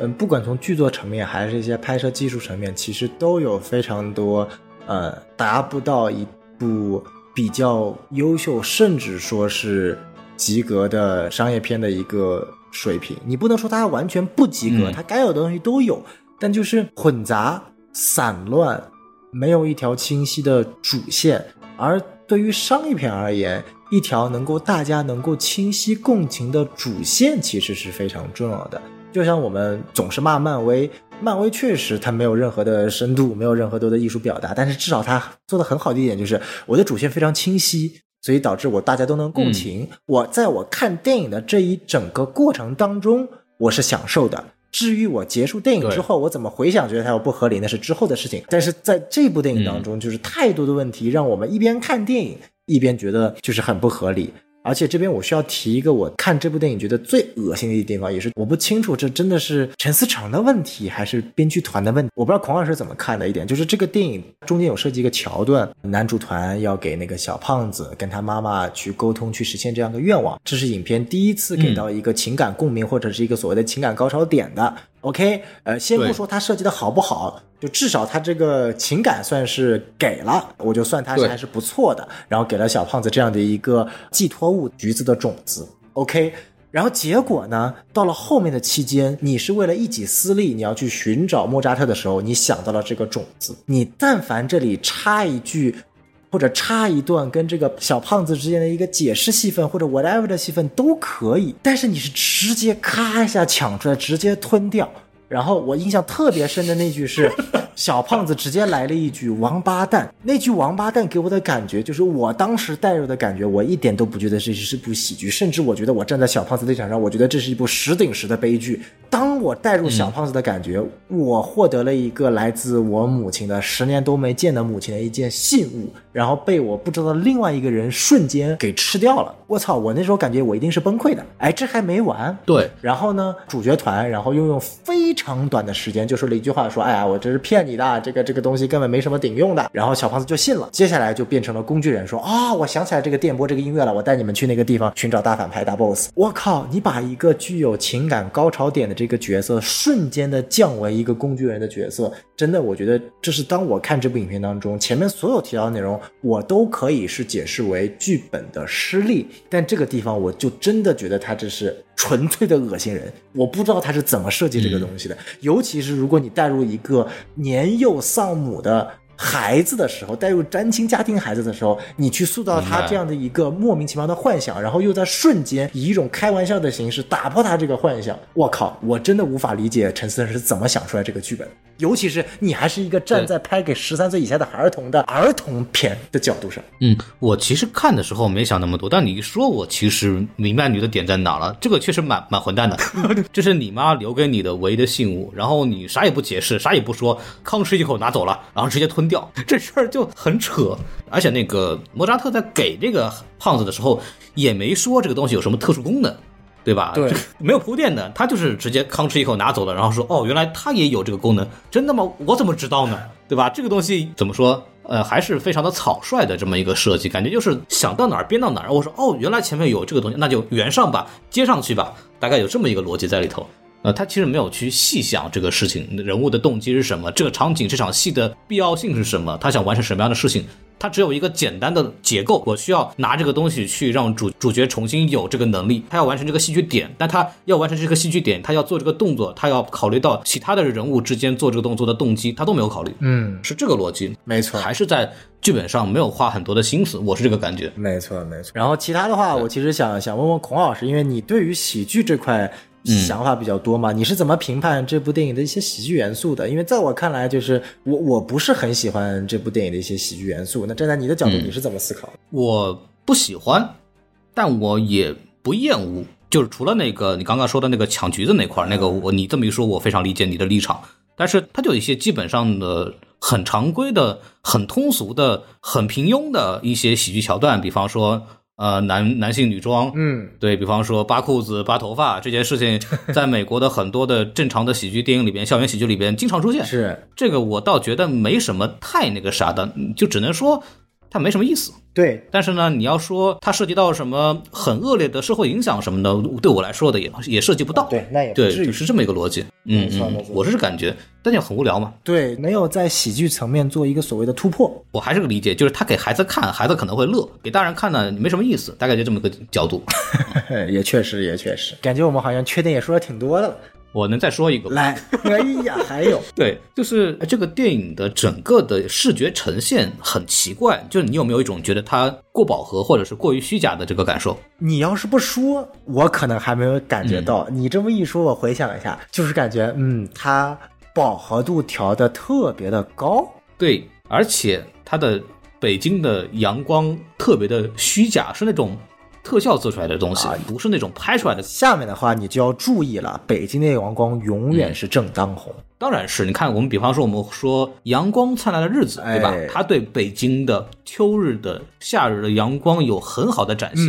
嗯，不管从剧作层面还是一些拍摄技术层面，其实都有非常多呃达不到一部比较优秀，甚至说是及格的商业片的一个水平。你不能说它完全不及格，嗯它该有的东西都有，但就是混杂、散乱，没有一条清晰的主线。而对于商业片而言，一条能够大家能够清晰共情的主线，其实是非常重要的。就像我们总是骂漫威，漫威确实它没有任何的深度，没有任何多的艺术表达，但是至少它做的很好的一点就是我的主线非常清晰，所以导致我大家都能共情。我在我看电影的这一整个过程当中，我是享受的。至于我结束电影之后，我怎么回想觉得它有不合理，那是之后的事情。但是在这部电影当中，就是太多的问题，让我们一边看电影一边觉得就是很不合理。而且这边我需要提一个我看这部电影觉得最恶心的一地方，也是我不清楚这真的是陈思诚的问题还是编剧团的问题。我不知道孔老师怎么看的一点，就是这个电影中间有设计一个桥段，男主团要给那个小胖子跟他妈妈去沟通，去实现这样的愿望，这是影片第一次给到一个情感共鸣、或者是一个所谓的情感高潮点的。OK，呃，先不说它设计的好不好，就至少它这个情感算是给了，我就算它是还是不错的。然后给了小胖子这样的一个寄托物，橘子的种子。OK，然后结果呢，到了后面的期间，你是为了一己私利，你要去寻找莫扎特的时候，你想到了这个种子。你但凡这里插一句。或者插一段跟这个小胖子之间的一个解释戏份，或者 whatever 的戏份都可以，但是你是直接咔一下抢出来，直接吞掉。然后我印象特别深的那句是，小胖子直接来了一句“王八蛋”，那句“王八蛋”给我的感觉就是我当时带入的感觉，我一点都不觉得这是部喜剧，甚至我觉得我站在小胖子立场上，我觉得这是一部十顶十的悲剧。当我带入小胖子的感觉，我获得了一个来自我母亲的十年都没见的母亲的一件信物，然后被我不知道的另外一个人瞬间给吃掉了。我操！我那时候感觉我一定是崩溃的。哎，这还没完，对，然后呢，主角团，然后又用非常长短的时间就说了一句话，说：“哎呀，我这是骗你的，这个这个东西根本没什么顶用的。”然后小胖子就信了。接下来就变成了工具人，说：“啊、我想起来这个电波这个音乐了，我带你们去那个地方寻找大反派大 boss。”我靠！你把一个具有情感高潮点的这个角色，瞬间的降为一个工具人的角色，真的，我觉得这是当我看这部影片当中，前面所有提到的内容，我都可以是解释为剧本的失利，但这个地方我就真的觉得他这是纯粹的恶心人，我不知道他是怎么设计这个东西的，尤其是如果你带入一个年幼丧母的。孩子的时候，带入单亲家庭孩子的时候，你去塑造他这样的一个莫名其妙的幻想，然后又在瞬间以一种开玩笑的形式打破他这个幻想。我靠，我真的无法理解陈思诚是怎么想出来这个剧本，尤其是你还是一个站在拍给十三岁以下的儿童的儿童片的角度上。嗯，我其实看的时候没想那么多，但你一说，我其实明白你的点在哪了。这个确实蛮蛮混蛋的，这是你妈留给你的唯一的信物，然后你啥也不解释，啥也不说，吭哧一口拿走了，然后直接吞掉，这事儿就很扯。而且那个莫扎特在给这个胖子的时候，也没说这个东西有什么特殊功能。对吧？对，没有铺垫的，他就是直接吭哧一口拿走了，然后说：“哦，原来他也有这个功能，真的吗？我怎么知道呢？对吧？这个东西怎么说？呃，还是非常的草率的这么一个设计，感觉就是想到哪儿编到哪儿。我说：哦，原来前面有这个东西，那就圆上吧，接上去吧，大概有这么一个逻辑在里头。呃，他其实没有去细想这个事情，人物的动机是什么，这个场景、这场戏的必要性是什么，他想完成什么样的事情。”他只有一个简单的结构，我需要拿这个东西去让主主角重新有这个能力，他要完成这个戏剧点，但他要完成这个戏剧点，他要做这个动作，他要考虑到其他的人物之间做这个动作的动机，他都没有考虑，嗯，是这个逻辑，没错，还是在剧本上没有花很多的心思，我是这个感觉，没错没错。然后其他的话，我其实想想问问孔老师，因为你对于喜剧这块。想法比较多嘛？你是怎么评判这部电影的一些喜剧元素的？因为在我看来，就是我我不是很喜欢这部电影的一些喜剧元素。那站在你的角度，你是怎么思考？我不喜欢，但我也不厌恶。就是除了那个你刚刚说的那个抢橘子那块儿，那个我你这么一说，我非常理解你的立场。但是它就有一些基本上的很常规的、很通俗的、很平庸的一些喜剧桥段，比方说。呃，男男性女装，嗯，对比方说扒裤子、扒头发这件事情，在美国的很多的正常的喜剧电影里边、校园喜剧里边经常出现。是这个，我倒觉得没什么太那个啥的，就只能说它没什么意思。对，但是呢，你要说它涉及到什么很恶劣的社会影响什么的，对我来说的也也涉及不到。对，那也对，就是这么一个逻辑。嗯嗯，我是感觉，但就很无聊嘛。对，没有在喜剧层面做一个所谓的突破。我还是个理解，就是他给孩子看，孩子可能会乐；给大人看呢，没什么意思。大概就这么个角度。也确实，也确实，感觉我们好像缺点也说的挺多的了。我能再说一个？来，哎呀，还有，对，就是这个电影的整个的视觉呈现很奇怪，就是你有没有一种觉得它过饱和或者是过于虚假的这个感受？你要是不说，我可能还没有感觉到。你这么一说，我回想一下，就是感觉，嗯，它饱和度调的特别的高。对，而且它的北京的阳光特别的虚假，是那种。特效做出来的东西，不是那种拍出来的。下面的话你就要注意了，北京的阳光永远是正当红。当然是，你看我们比方说我们说阳光灿烂的日子，对吧？它对北京的秋日的、夏日的阳光有很好的展现，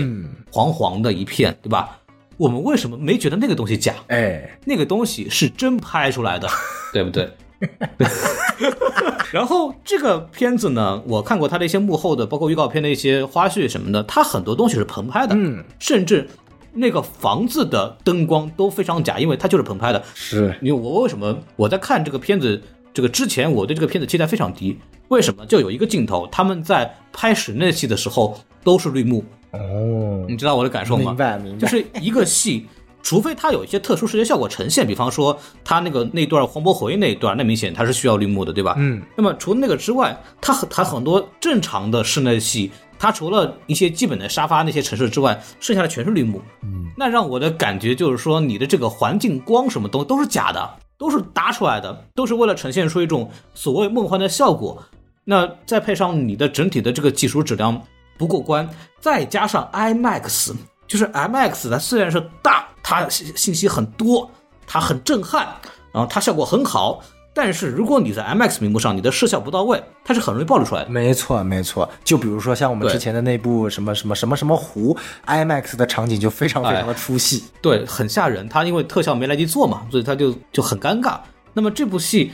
黄黄的一片，对吧？我们为什么没觉得那个东西假？哎，那个东西是真拍出来的，对不对？然后这个片子呢，我看过它的一些幕后的，包括预告片的一些花絮什么的，它很多东西是棚拍的，嗯，甚至那个房子的灯光都非常假，因为它就是棚拍的。是，因为我为什么我在看这个片子这个之前，我对这个片子期待非常低？为什么？就有一个镜头，他们在拍室内戏的时候都是绿幕。哦，你知道我的感受吗？明白，明白，就是一个戏。除非它有一些特殊视觉效果呈现，比方说它那个那段黄渤回忆那一段，那明显它是需要绿幕的，对吧？嗯。那么除了那个之外，它很它很多正常的室内戏，它除了一些基本的沙发那些城市之外，剩下的全是绿幕。嗯。那让我的感觉就是说，你的这个环境光什么东西都是假的，都是搭出来的，都是为了呈现出一种所谓梦幻的效果。那再配上你的整体的这个技术质量不过关，再加上 IMAX，就是 IMAX 它虽然是大。它信息很多，它很震撼，然后它效果很好。但是如果你在 MX 屏幕上，你的视效不到位，它是很容易暴露出来的。没错，没错。就比如说像我们之前的那部什么什么什么什么湖，IMAX 的场景就非常非常的出戏，对，很吓人。它因为特效没来及做嘛，所以它就就很尴尬。那么这部戏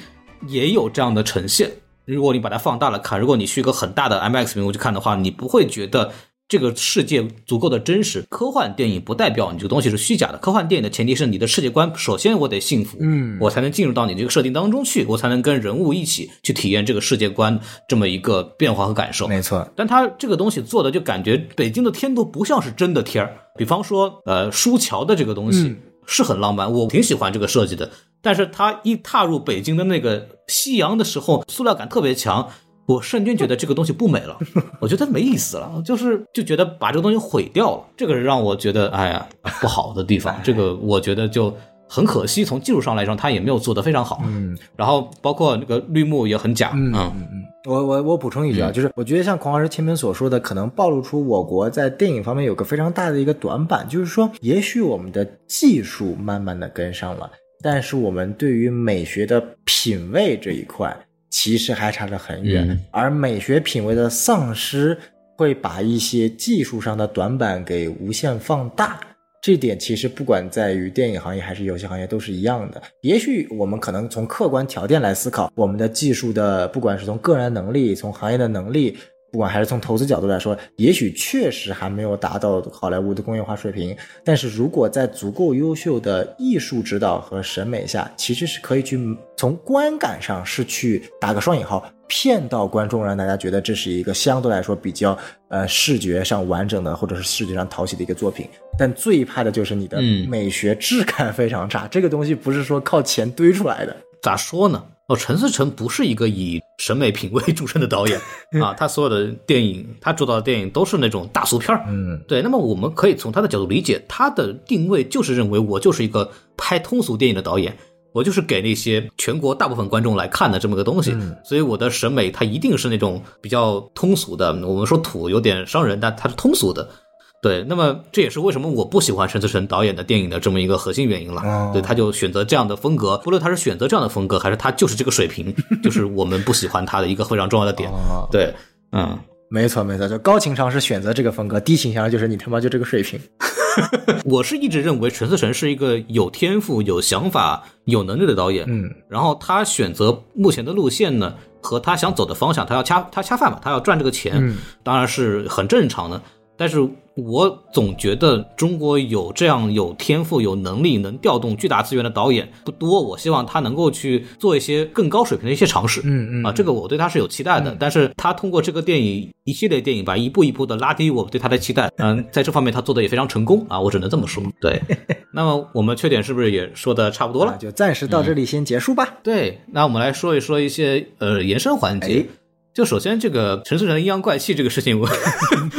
也有这样的呈现。如果你把它放大了看，如果你去一个很大的 MX 屏幕去看的话，你不会觉得。这个世界足够的真实，科幻电影不代表你这个东西是虚假的。科幻电影的前提是你的世界观，首先我得幸福，嗯，我才能进入到你这个设定当中去，我才能跟人物一起去体验这个世界观这么一个变化和感受。没错，但他这个东西做的就感觉北京的天都不像是真的天儿。比方说，呃，书桥的这个东西是很浪漫，我挺喜欢这个设计的。但是他一踏入北京的那个夕阳的时候，塑料感特别强。我瞬间觉得这个东西不美了，我觉得没意思了，就是就觉得把这个东西毁掉了，这个是让我觉得哎呀不好的地方。这个我觉得就很可惜，从技术上来说，他也没有做得非常好。嗯，然后包括那个绿幕也很假，嗯嗯嗯我我我补充一句啊，就是我觉得像孔老师前面所说的，可能暴露出我国在电影方面有个非常大的一个短板，就是说，也许我们的技术慢慢的跟上了，但是我们对于美学的品味这一块，其实还差得很远。嗯而美学品味的丧失，会把一些技术上的短板给无限放大。这点其实不管在于电影行业还是游戏行业都是一样的。也许我们可能从客观条件来思考，我们的技术的不管是从个人能力、从行业的能力，不管还是从投资角度来说，也许确实还没有达到好莱坞的工业化水平。但是如果在足够优秀的艺术指导和审美下，其实是可以去从观感上是去打个双引号。骗到观众，让大家觉得这是一个相对来说比较呃视觉上完整的，或者是视觉上讨喜的一个作品。但最怕的就是你的嗯美学质感非常差，这个东西不是说靠钱堆出来的。咋说呢？哦，陈思诚不是一个以审美品味著称的导演 啊，他所有的电影，他主导的电影都是那种大俗片儿。嗯，对，那么我们可以从他的角度理解，他的定位就是认为我就是一个拍通俗电影的导演，我就是给那些全国大部分观众来看的这么个东西，所以我的审美它一定是那种比较通俗的。我们说土有点伤人，但它是通俗的。对，那么这也是为什么我不喜欢陈思诚导演的电影的这么一个核心原因了。哦对，他就选择这样的风格，不论他是选择这样的风格，还是他就是这个水平，就是我们不喜欢他的一个非常重要的点。哦，对，嗯，没错没错，就高情商是选择这个风格，低情商就是你他妈就这个水平。我是一直认为陈思诚是一个有天赋、有想法、有能力的导演。嗯，然后他选择目前的路线呢，和他想走的方向，他要恰他恰饭嘛，他要赚这个钱，嗯当然是很正常的。但是我总觉得中国有这样有天赋、有能力、能调动巨大资源的导演不多。我希望他能够去做一些更高水平的一些尝试。嗯嗯啊，这个我对他是有期待的。但是他通过这个电影一系列电影吧，一步一步的拉低我对他的期待。嗯，在这方面他做的也非常成功啊，我只能这么说。对，那么我们缺点是不是也说的差不多了那？就暂时到这里先结束吧。对，那我们来说一说一些呃延伸环节。哎就首先这个陈思诚的阴阳怪气这个事情，我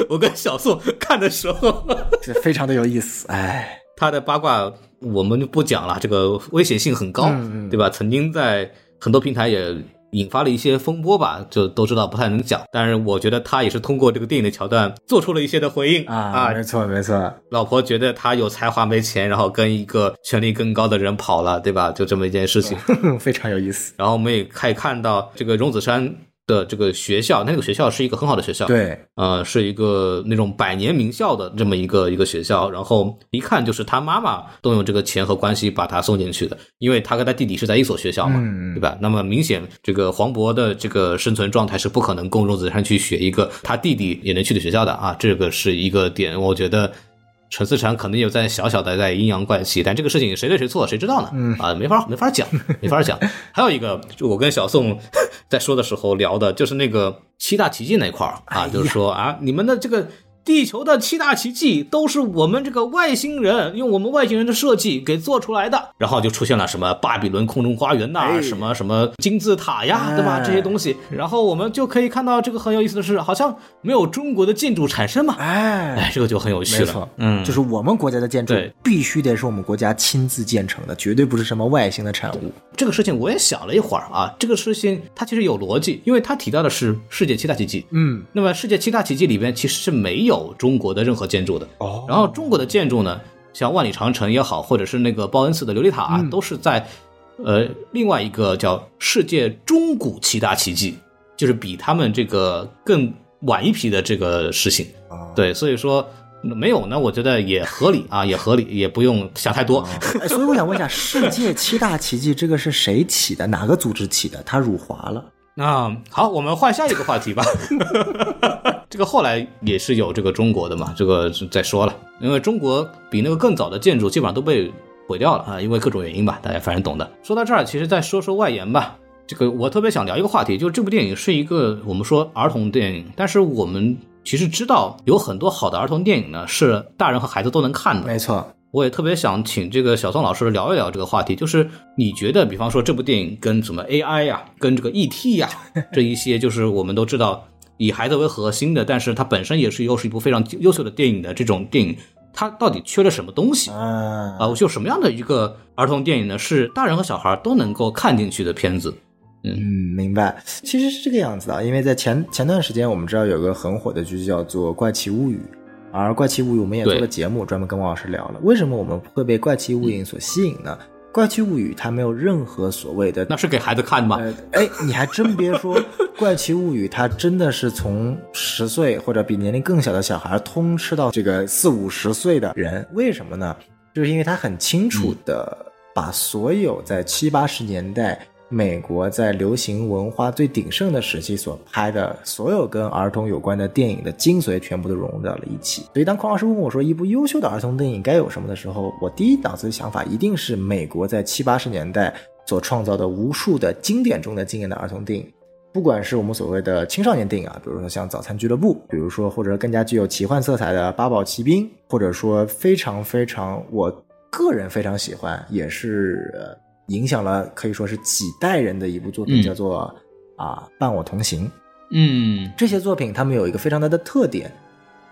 我跟小宋看的时候，这非常的有意思，哎，他的八卦我们就不讲了，这个危险性很高，对吧？曾经在很多平台也引发了一些风波吧，就都知道不太能讲。但是我觉得他也是通过这个电影的桥段做出了一些的回应啊，没错没错，老婆觉得他有才华没钱，然后跟一个权力更高的人跑了，对吧？就这么一件事情。非常有意思。然后我们也可以看到这个荣梓杉的这个学校，那个学校是一个很好的学校，，对，呃，是一个那种百年名校的这么一个一个学校。然后一看就是他妈妈动用这个钱和关系把他送进去的，因为他跟他弟弟是在一所学校嘛，嗯对吧？那么明显这个黄渤的这个生存状态是不可能供荣梓杉去学一个他弟弟也能去的学校的啊，这个是一个点，我觉得。陈思诚可能有在小小的在阴阳怪气，但这个事情谁对谁错谁知道呢？嗯啊，没法没法讲，没法讲。还有一个，就我跟小宋 在说的时候聊的，就是那个七大奇迹那块儿啊，就是说啊，你们的这个。地球的七大奇迹都是我们这个外星人用我们外星人的设计给做出来的，然后就出现了什么巴比伦空中花园呐、哎。什么什么金字塔呀，对吧？哎这些东西，然后我们就可以看到这个很有意思的是，好像没有中国的建筑产生嘛，哎，哎，这个就很有趣了。没错，，嗯，就是我们国家的建筑必须得是我们国家亲自建成的，绝对不是什么外星的产物。这个事情我也想了一会儿啊，这个事情它其实有逻辑，因为它提到的是世界七大奇迹。嗯，那么世界七大奇迹里边其实是没有中国的任何建筑的。哦然后中国的建筑呢，像万里长城也好，或者是那个报恩寺的琉璃塔、啊，都是在呃另外一个叫世界中古七大奇迹，就是比他们这个更晚一批的这个事情。哦对，所以说。没有呢，我觉得也合理啊，也合理，也不用想太多。哎，所以我想问一下，世界七大奇迹这个是谁起的？哪个组织起的？他辱华了？那好，我们换下一个话题吧。这个后来也是有这个中国的嘛，这个再说了，因为中国比那个更早的建筑基本上都被毁掉了啊，因为各种原因吧，大家反正懂的。说到这儿，其实再说说外延吧。这个我特别想聊一个话题，就是这部电影是一个我们说儿童电影，但是我们其实知道有很多好的儿童电影呢是大人和孩子都能看的。没错，我也特别想请这个小宋老师聊一聊这个话题，就是你觉得，比方说这部电影跟什么 AI 呀、跟这个 ET 呀这一些，就是我们都知道以孩子为核心的，但是它本身也是又是一部非常优秀的电影的这种电影，它到底缺了什么东西啊啊？就什么样的一个儿童电影呢？是大人和小孩都能够看进去的片子？嗯，明白。其实是这个样子的，因为在前前段时间，我们知道有个很火的剧叫做《怪奇物语》，而《怪奇物语》我们也做了节目，专门跟王老师聊了。为什么我们会被《怪奇物语》所吸引呢？《怪奇物语》它没有任何所谓的，那是给孩子看的吗？呃，哎，你还真别说，《怪奇物语》它真的是从十岁或者比年龄更小的小孩通吃到这个四五十岁的人。为什么呢？就是因为它很清楚的把所有在七八十年代。美国在流行文化最鼎盛的时期所拍的所有跟儿童有关的电影的精髓，全部都融入到了一起。所以，当匡老师问我说一部优秀的儿童电影该有什么的时候，我第一脑子的想法一定是美国在七八十年代所创造的无数的经典中的经典的儿童电影，不管是我们所谓的青少年电影啊，比如说像《早餐俱乐部》，比如说或者更加具有奇幻色彩的《八宝奇兵》，或者说非常非常我个人非常喜欢，也是。影响了可以说是几代人的一部作品，叫做啊《伴我同行》。嗯，这些作品他们有一个非常大的特点，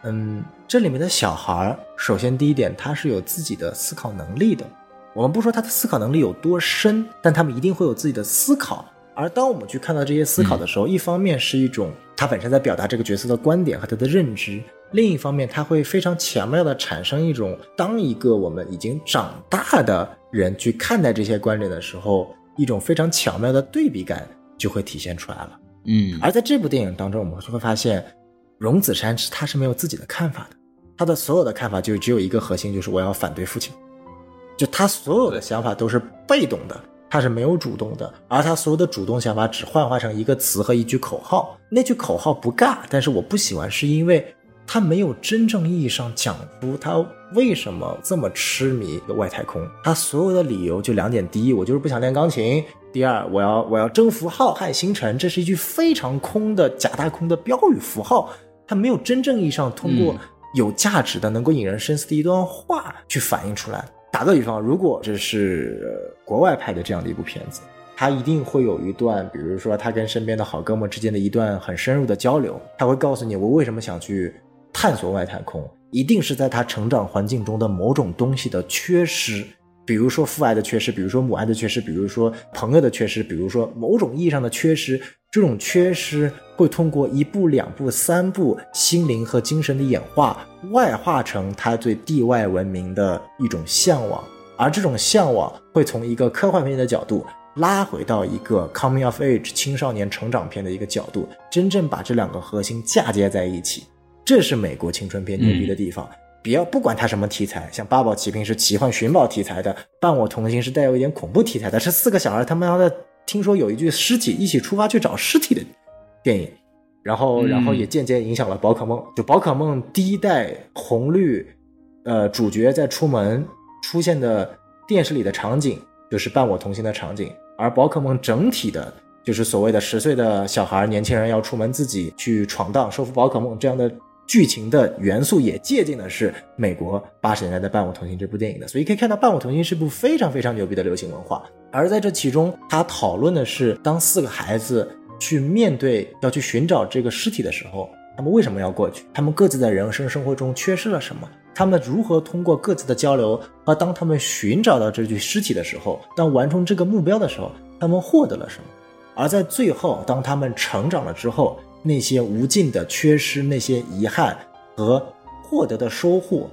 嗯，这里面的小孩首先第一点他是有自己的思考能力的。我们不说他的思考能力有多深，但他们一定会有自己的思考。而当我们去看到这些思考的时候，一方面是一种他本身在表达这个角色的观点和他的认知，另一方面他会非常巧妙的产生一种当一个我们已经长大的。人去看待这些观点的时候，一种非常巧妙的对比感就会体现出来了。嗯，而在这部电影当中，我们就会发现，荣子山是他是没有自己的看法的，他的所有的看法就只有一个核心，就是我要反对父亲。就他所有的想法都是被动的，他是没有主动的，而他所有的主动想法只幻化成一个词和一句口号。那句口号不尬，但是我不喜欢，是因为。他没有真正意义上讲出他为什么这么痴迷外太空。他所有的理由就两点：第一，我就是不想练钢琴；第二，我要我要征服浩瀚星辰。这是一句非常空的假大空的标语符号。他没有真正意义上通过有价值的、能够引人深思的一段话去反映出来。打个比方，如果这是国外拍的这样的一部片子，他一定会有一段，比如说他跟身边的好哥们之间的一段很深入的交流。他会告诉你，我为什么想去。探索外太空，一定是在他成长环境中的某种东西的缺失，比如说父爱的缺失，比如说母爱的缺失，比如说朋友的缺失，比如说某种意义上的缺失。这种缺失会通过一步、两步、三步，心灵和精神的演化，外化成他对地外文明的一种向往，而这种向往会从一个科幻片的角度拉回到一个 coming of age 青少年成长片的一个角度，真正把这两个核心嫁接在一起。这是美国青春片牛逼的地方，不要不管它什么题材，像《八宝奇兵》是奇幻寻宝题材的，《伴我同行》是带有一点恐怖题材的，是四个小孩他妈的听说有一具尸体，一起出发去找尸体的电影，然后然后也间接影响了宝可梦，就宝可梦第一代红绿，呃，主角在出门出现的电视里的场景就是《伴我同行》的场景，而宝可梦整体的。就是所谓的十岁的小孩、年轻人要出门自己去闯荡、收服宝可梦这样的剧情的元素，也借鉴的是美国八十年代的《伴我同行》这部电影的。所以可以看到，《伴我同行》是部非常非常牛逼的流行文化。而在这其中，他讨论的是，当四个孩子去面对要去寻找这个尸体的时候，他们为什么要过去？他们各自在人生生活中缺失了什么？他们如何通过各自的交流，和当他们寻找到这具尸体的时候，当完成这个目标的时候，他们获得了什么？而在最后，当他们成长了之后，那些无尽的缺失、那些遗憾和获得的收获，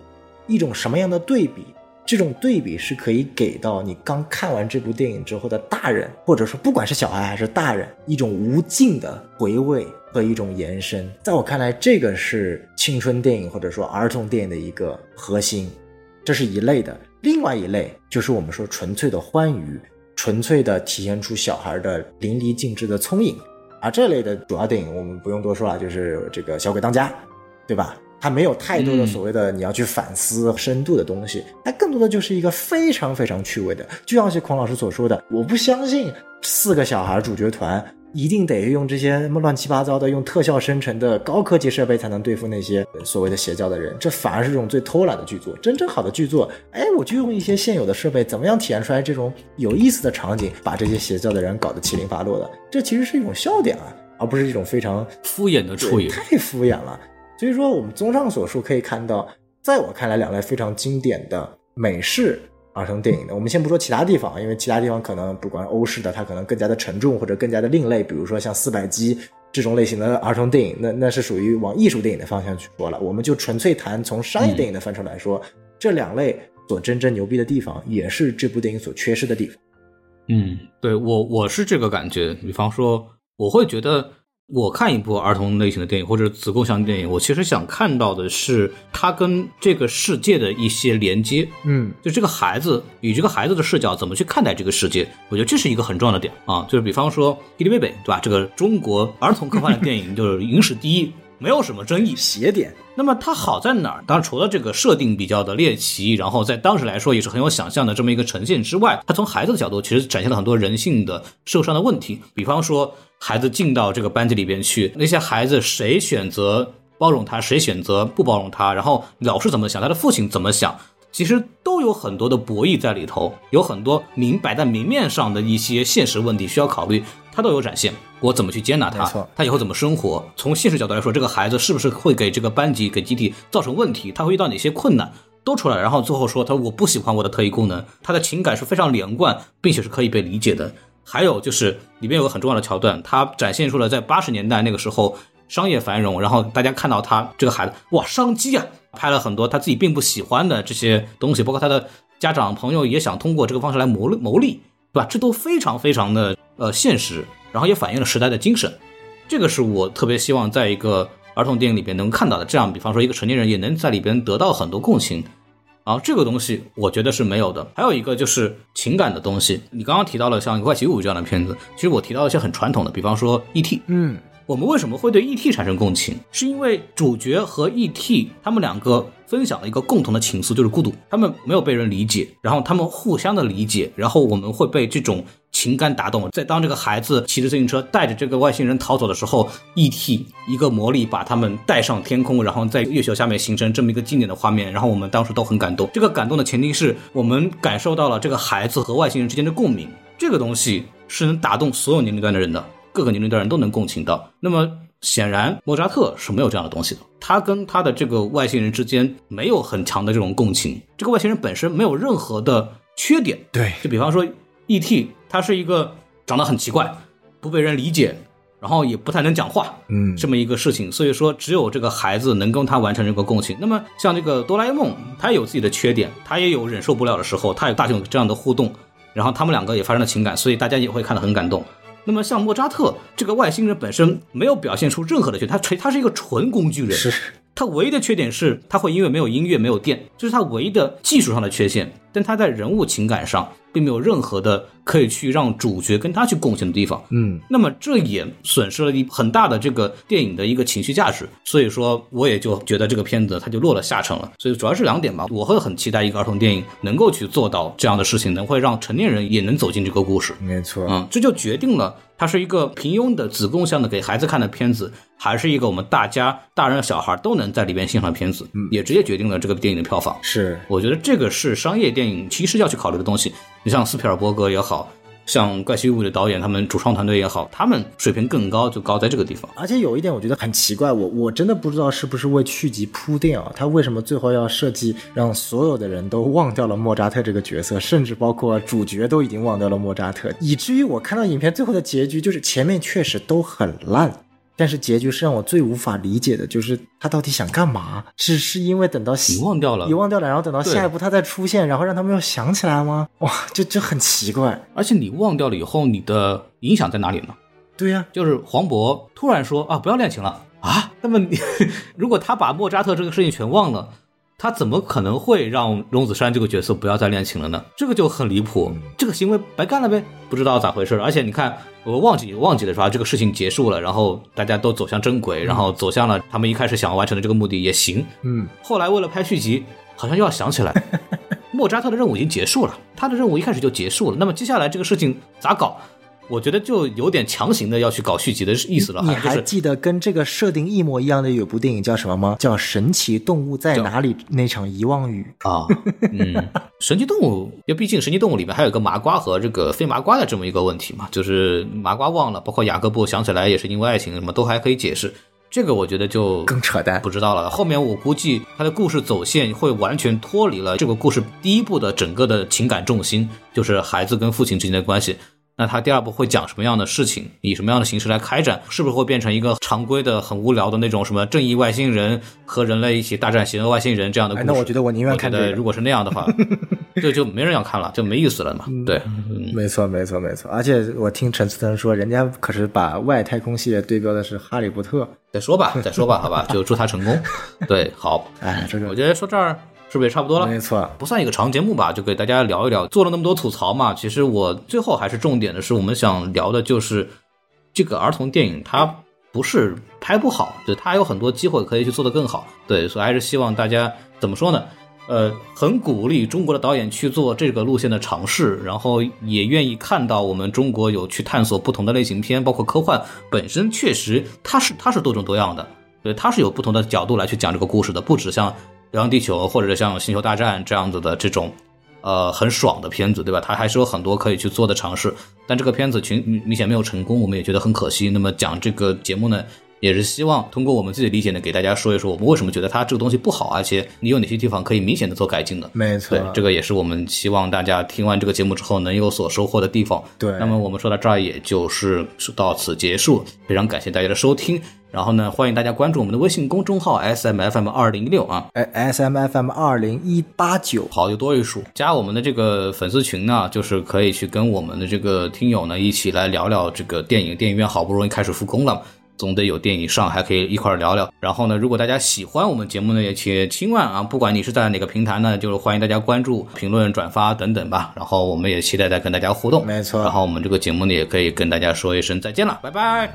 一种什么样的对比？这种对比是可以给到你刚看完这部电影之后的大人，或者说不管是小孩还是大人，一种无尽的回味和一种延伸。在我看来，这个是青春电影或者说儿童电影的一个核心，这是一类的。另外一类就是我们说纯粹的欢愉。纯粹的体现出小孩的淋漓尽致的聪颖，而这类的主要电影我们不用多说了，就是这个《小鬼当家》，对吧？它没有太多的所谓的你要去反思深度的东西，它更多的就是一个非常非常趣味的，就像是孔老师所说的，我不相信四个小孩主角团。一定得用这些什么乱七八糟的、用特效生成的高科技设备才能对付那些所谓的邪教的人，这反而是这种最偷懒的剧作。真正好的剧作，哎，我就用一些现有的设备，怎么样体验出来这种有意思的场景，把这些邪教的人搞得七零八落的，这其实是一种笑点啊，而不是一种非常敷衍的处理，太敷衍了。所以说，我们综上所述可以看到，在我看来，两类非常经典的美式。儿童电影的，我们先不说其他地方，因为其他地方可能不管欧式的，它可能更加的沉重或者更加的另类。比如说像四百击这种类型的儿童电影，那那是属于往艺术电影的方向去说了。我们就纯粹谈从商业电影的范畴来说，这两类所真正牛逼的地方，也是这部电影所缺失的地方。嗯，对我我是这个感觉。比方说，我会觉得。我看一部儿童类型的电影或者子供向电影，我其实想看到的是他跟这个世界的一些连接。嗯，就这个孩子以这个孩子的视角怎么去看待这个世界，我觉得这是一个很重要的点啊。就是比方说《伊丽贝贝》，对吧？这个中国儿童科幻的电影就是影史第一，没有什么争议。邪点。那么它好在哪儿？当然除了这个设定比较的猎奇，然后在当时来说也是很有想象的这么一个呈现之外，它从孩子的角度其实展现了很多人性的受伤的问题，比方说。孩子进到这个班级里边去，那些孩子谁选择包容他，谁选择不包容他，然后老师怎么想，他的父亲怎么想，其实都有很多的博弈在里头，有很多明摆在明面上的一些现实问题需要考虑，他都有展现。我怎么去接纳他？他以后怎么生活？从现实角度来说，这个孩子是不是会给这个班级、给集体造成问题？他会遇到哪些困难？都出来。然后最后说他我不喜欢我的特异功能，他的情感是非常连贯，并且是可以被理解的。还有就是里面有个很重要的桥段，他展现出了在八十年代那个时候商业繁荣，然后大家看到他这个孩子哇商机啊，拍了很多他自己并不喜欢的这些东西，包括他的家长朋友也想通过这个方式来谋谋利，对吧？这都非常非常的呃现实，然后也反映了时代的精神。这个是我特别希望在一个儿童电影里边能看到的，这样比方说一个成年人也能在里边得到很多共情。啊这个东西我觉得是没有的。还有一个就是情感的东西，你刚刚提到了像《怪奇物语》这样的片子，其实我提到一些很传统的，比方说《E.T.》。嗯，我们为什么会对 E.T. 产生共情？是因为主角和 E.T. 他们两个分享了一个共同的情愫，就是孤独。他们没有被人理解，然后他们互相的理解，然后我们会被这种。情感打动，在当这个孩子骑着自行车带着这个外星人逃走的时候，E.T. 一个魔力把他们带上天空，然后在月球下面形成这么一个经典的画面，然后我们当时都很感动。这个感动的前提是我们感受到了这个孩子和外星人之间的共鸣，这个东西是能打动所有年龄段的人的，各个年龄段人都能共情到。那么显然莫扎特是没有这样的东西的，他跟他的这个外星人之间没有很强的这种共情，这个外星人本身没有任何的缺点。对，就比方说 E.T. 他是一个长得很奇怪，不被人理解，然后也不太能讲话，嗯，这么一个事情。所以说，只有这个孩子能跟他完成这个共情。那么，像这个哆啦 A 梦，他有自己的缺点，他也有忍受不了的时候，他有大雄这样的互动，然后他们两个也发生了情感，所以大家也会看得很感动。那么，像莫扎特这个外星人本身没有表现出任何的缺，他纯他是一个纯工具人，是。他唯一的缺点是它会因为没有音乐没有电，这是它唯一的技术上的缺陷。但它在人物情感上。并没有任何的可以去让主角跟他去共情的地方，嗯，那么这也损失了一很大的这个电影的一个情绪价值，所以说我也就觉得这个片子它就落了下乘了。所以主要是两点吧，我会很期待一个儿童电影能够去做到这样的事情，能会让成年人也能走进这个故事。没错，嗯，这就决定了它是一个平庸的子供向的给孩子看的片子，还是一个我们大家大人小孩都能在里边欣赏的片子，也直接决定了这个电影的票房。是，我觉得这个是商业电影其实要去考虑的东西。你像斯皮尔伯格也好像《怪奇物语》的导演，他们主创团队也好，他们水平更高，就高在这个地方。而且有一点我觉得很奇怪，我我真的不知道是不是为续集铺垫啊？他为什么最后要设计让所有的人都忘掉了莫扎特这个角色，甚至包括主角都已经忘掉了莫扎特，以至于我看到影片最后的结局，就是前面确实都很烂。但是结局是让我最无法理解的，就是他到底想干嘛？是是因为等到遗忘掉了，遗忘掉了，然后等到下一步他再出现，然后让他们又想起来吗？哇，这这很奇怪。而且你忘掉了以后，你的影响在哪里呢？对呀，就是黄渤突然说啊，不要恋情了啊。那么你 如果他把莫扎特这个事情全忘了。他怎么可能会让荣子山这个角色不要再恋情了呢？这个就很离谱。这个行为白干了呗，不知道咋回事。而且你看，我忘记忘记了是吧？这个事情结束了，然后大家都走向正轨，然后走向了他们一开始想要完成的这个目的也行。嗯，后来为了拍续集，好像又要想起来，莫扎特的任务已经结束了，他的任务一开始就结束了。那么接下来这个事情咋搞？我觉得就有点强行的要去搞续集的意思了。你还记得跟这个设定一模一样的有部电影叫什么吗？叫《神奇动物在哪里》那场遗忘雨。啊，嗯，神奇动物，因为毕竟神奇动物里面还有个麻瓜和这个非麻瓜的这么一个问题嘛，就是麻瓜忘了，包括雅各布想起来也是因为爱情，什么都还可以解释。这个我觉得就更扯淡不知道了。后面我估计他的故事走线会完全脱离了这个故事第一部的整个的情感重心，就是孩子跟父亲之间的关系。那他第二部会讲什么样的事情，以什么样的形式来开展？是不是会变成一个常规的、很无聊的那种什么正义外星人和人类一起大战邪恶外星人这样的故哎，事？那我觉得我宁愿看这个。觉得如果是那样的话，就就没人要看了，就没意思了嘛。对，嗯没错，没错，没错。而且我听陈思腾说，人家可是把外太空系列对标的是《哈利波特》。再说吧，再说吧，好吧，就祝他成功。对，好，哎，这个我觉得说这儿是不是也差不多了？没错。不算一个长节目吧，就给大家聊一聊。做了那么多吐槽嘛，其实我最后还是重点的是，我们想聊的就是这个儿童电影，它不是拍不好，就它有很多机会可以去做得更好。对，所以还是希望大家怎么说呢？呃，很鼓励中国的导演去做这个路线的尝试，然后也愿意看到我们中国有去探索不同的类型片，包括科幻本身确实它是它是多种多样的，对，它是有不同的角度来去讲这个故事的，不止像《流浪地球》或者像《星球大战》这样子的这种呃很爽的片子，对吧？它还是有很多可以去做的尝试，但这个片子群明显没有成功，我们也觉得很可惜。那么讲这个节目呢，也是希望通过我们自己的理解呢，给大家说一说我们为什么觉得它这个东西不好，而且你有哪些地方可以明显的做改进的。没错对，，这个也是我们希望大家听完这个节目之后能有所收获的地方。对那么我们说到这儿，也就是到此结束，非常感谢大家的收听。然后呢，欢迎大家关注我们的微信公众号 S M F M 二零一六啊，哎，S M F M 二零一八九，好就多一数。加我们的这个粉丝群呢，就是可以去跟我们的这个听友呢一起来聊聊这个电影。电影院好不容易开始复工了。总得有电影上，还可以一块儿聊聊。然后呢，如果大家喜欢我们节目呢，也请千万啊，不管你是在哪个平台呢，就是欢迎大家关注、评论、转发等等吧。然后我们也期待再跟大家互动。没错然后我们这个节目呢，也可以跟大家说一声再见了，拜拜。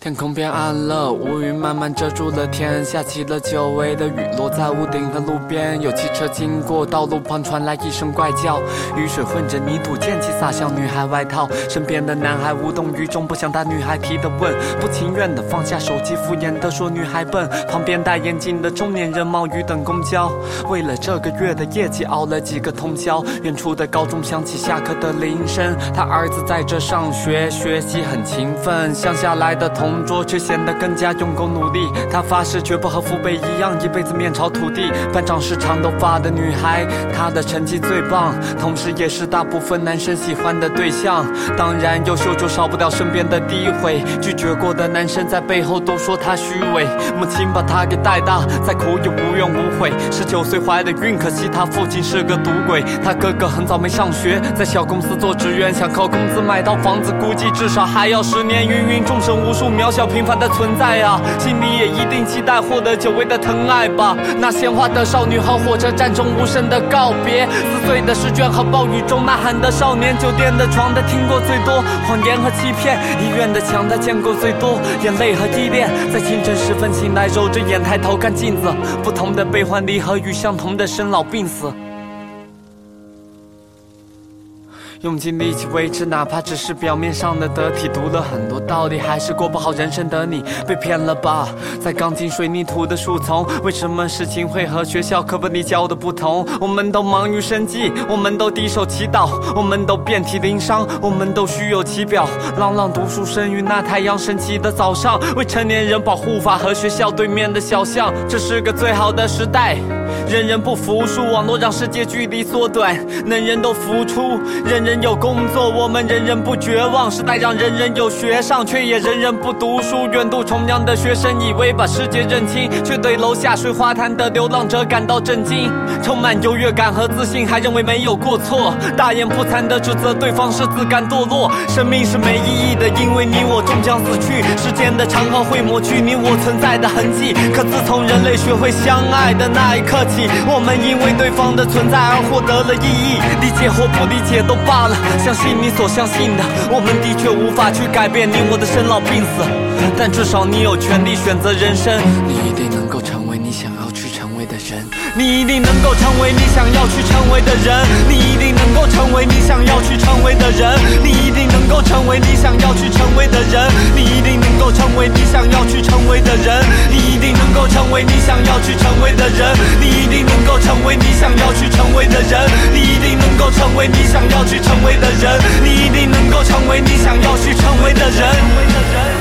天空变暗了，乌云慢慢遮住了天，下起了久违的雨，落在屋顶和路边。有汽车经过，道路旁传来一声怪叫，雨水混着泥土，溅起洒向女孩外套。身边的男孩无动于衷，不想答女孩提的问，不情愿的放下手机，敷衍的说女孩笨。旁边戴眼镜的中年人冒雨等公交，为了这个月的业绩熬了几个通宵。远处的高中响起下课的铃声，他儿子在这上学，学习很勤奋，乡下来的同。同桌却显得更加用功努力。他发誓绝不和父辈一样，一辈子面朝土地。班长是长头发的女孩，她的成绩最棒，同时也是大部分男生喜欢的对象。当然，优秀就少不了身边的诋毁。拒绝过的男生在背后都说她虚伪。母亲把她给带大，再苦也无怨无悔。十九岁怀的孕，可惜她父亲是个赌鬼。她哥哥很早没上学，在小公司做职员，想靠工资买套房子，估计至少还要十年。芸芸众生无数。渺小平凡的存在啊，心里也一定期待获得久违的疼爱吧。那鲜花的少女和火车站中无声的告别，撕碎的试卷和暴雨中呐喊的少年，酒店的床他听过最多，谎言和欺骗，医院的墙他见过最多，眼泪和依恋。在清晨时分醒来，揉着眼抬头看镜子，不同的悲欢离合与相同的生老病死。用尽力气维持，哪怕只是表面上的得体。读了很多道理，还是过不好人生的你，被骗了吧？在钢筋水泥土的树丛，为什么事情会和学校课本里教的不同？我们都忙于生计，我们都低手祈祷，我们都遍体鳞伤，我们都虚有其表。朗朗读书声于那太阳升起的早上，未成年人保护法和学校对面的小巷，这是个最好的时代。人人不服输，网络让世界距离缩短，人人都付出，人人有工作，我们人人不绝望。时代让人人有学上，却也人人不读书。远渡重洋的学生以为把世界认清，却对楼下睡花坛的流浪者感到震惊，充满优越感和自信，还认为没有过错，大言不惭地指责对方是自甘堕落。生命是没意义的，因为你我终将死去。时间的长河会抹去你我存在的痕迹，可自从人类学会相爱的那一刻气，我们因为对方的存在而获得了意义。理解或不理解都罢了，相信你所相信的。我们的确无法去改变你我的生老病死，但至少你有权利选择人生。你一定能够成为你一定能够成为你想要去成为的人你一定能够成为你想要去成为的人你一定能够成为你想要去成为的人你一定能够成为你想要去成为的人你一定能够成为你想要去成为的人你一定能够成为你想要去成为的人。你一定能够成为你想要去成为的人你一定能够成为你想要去成为的人成为的人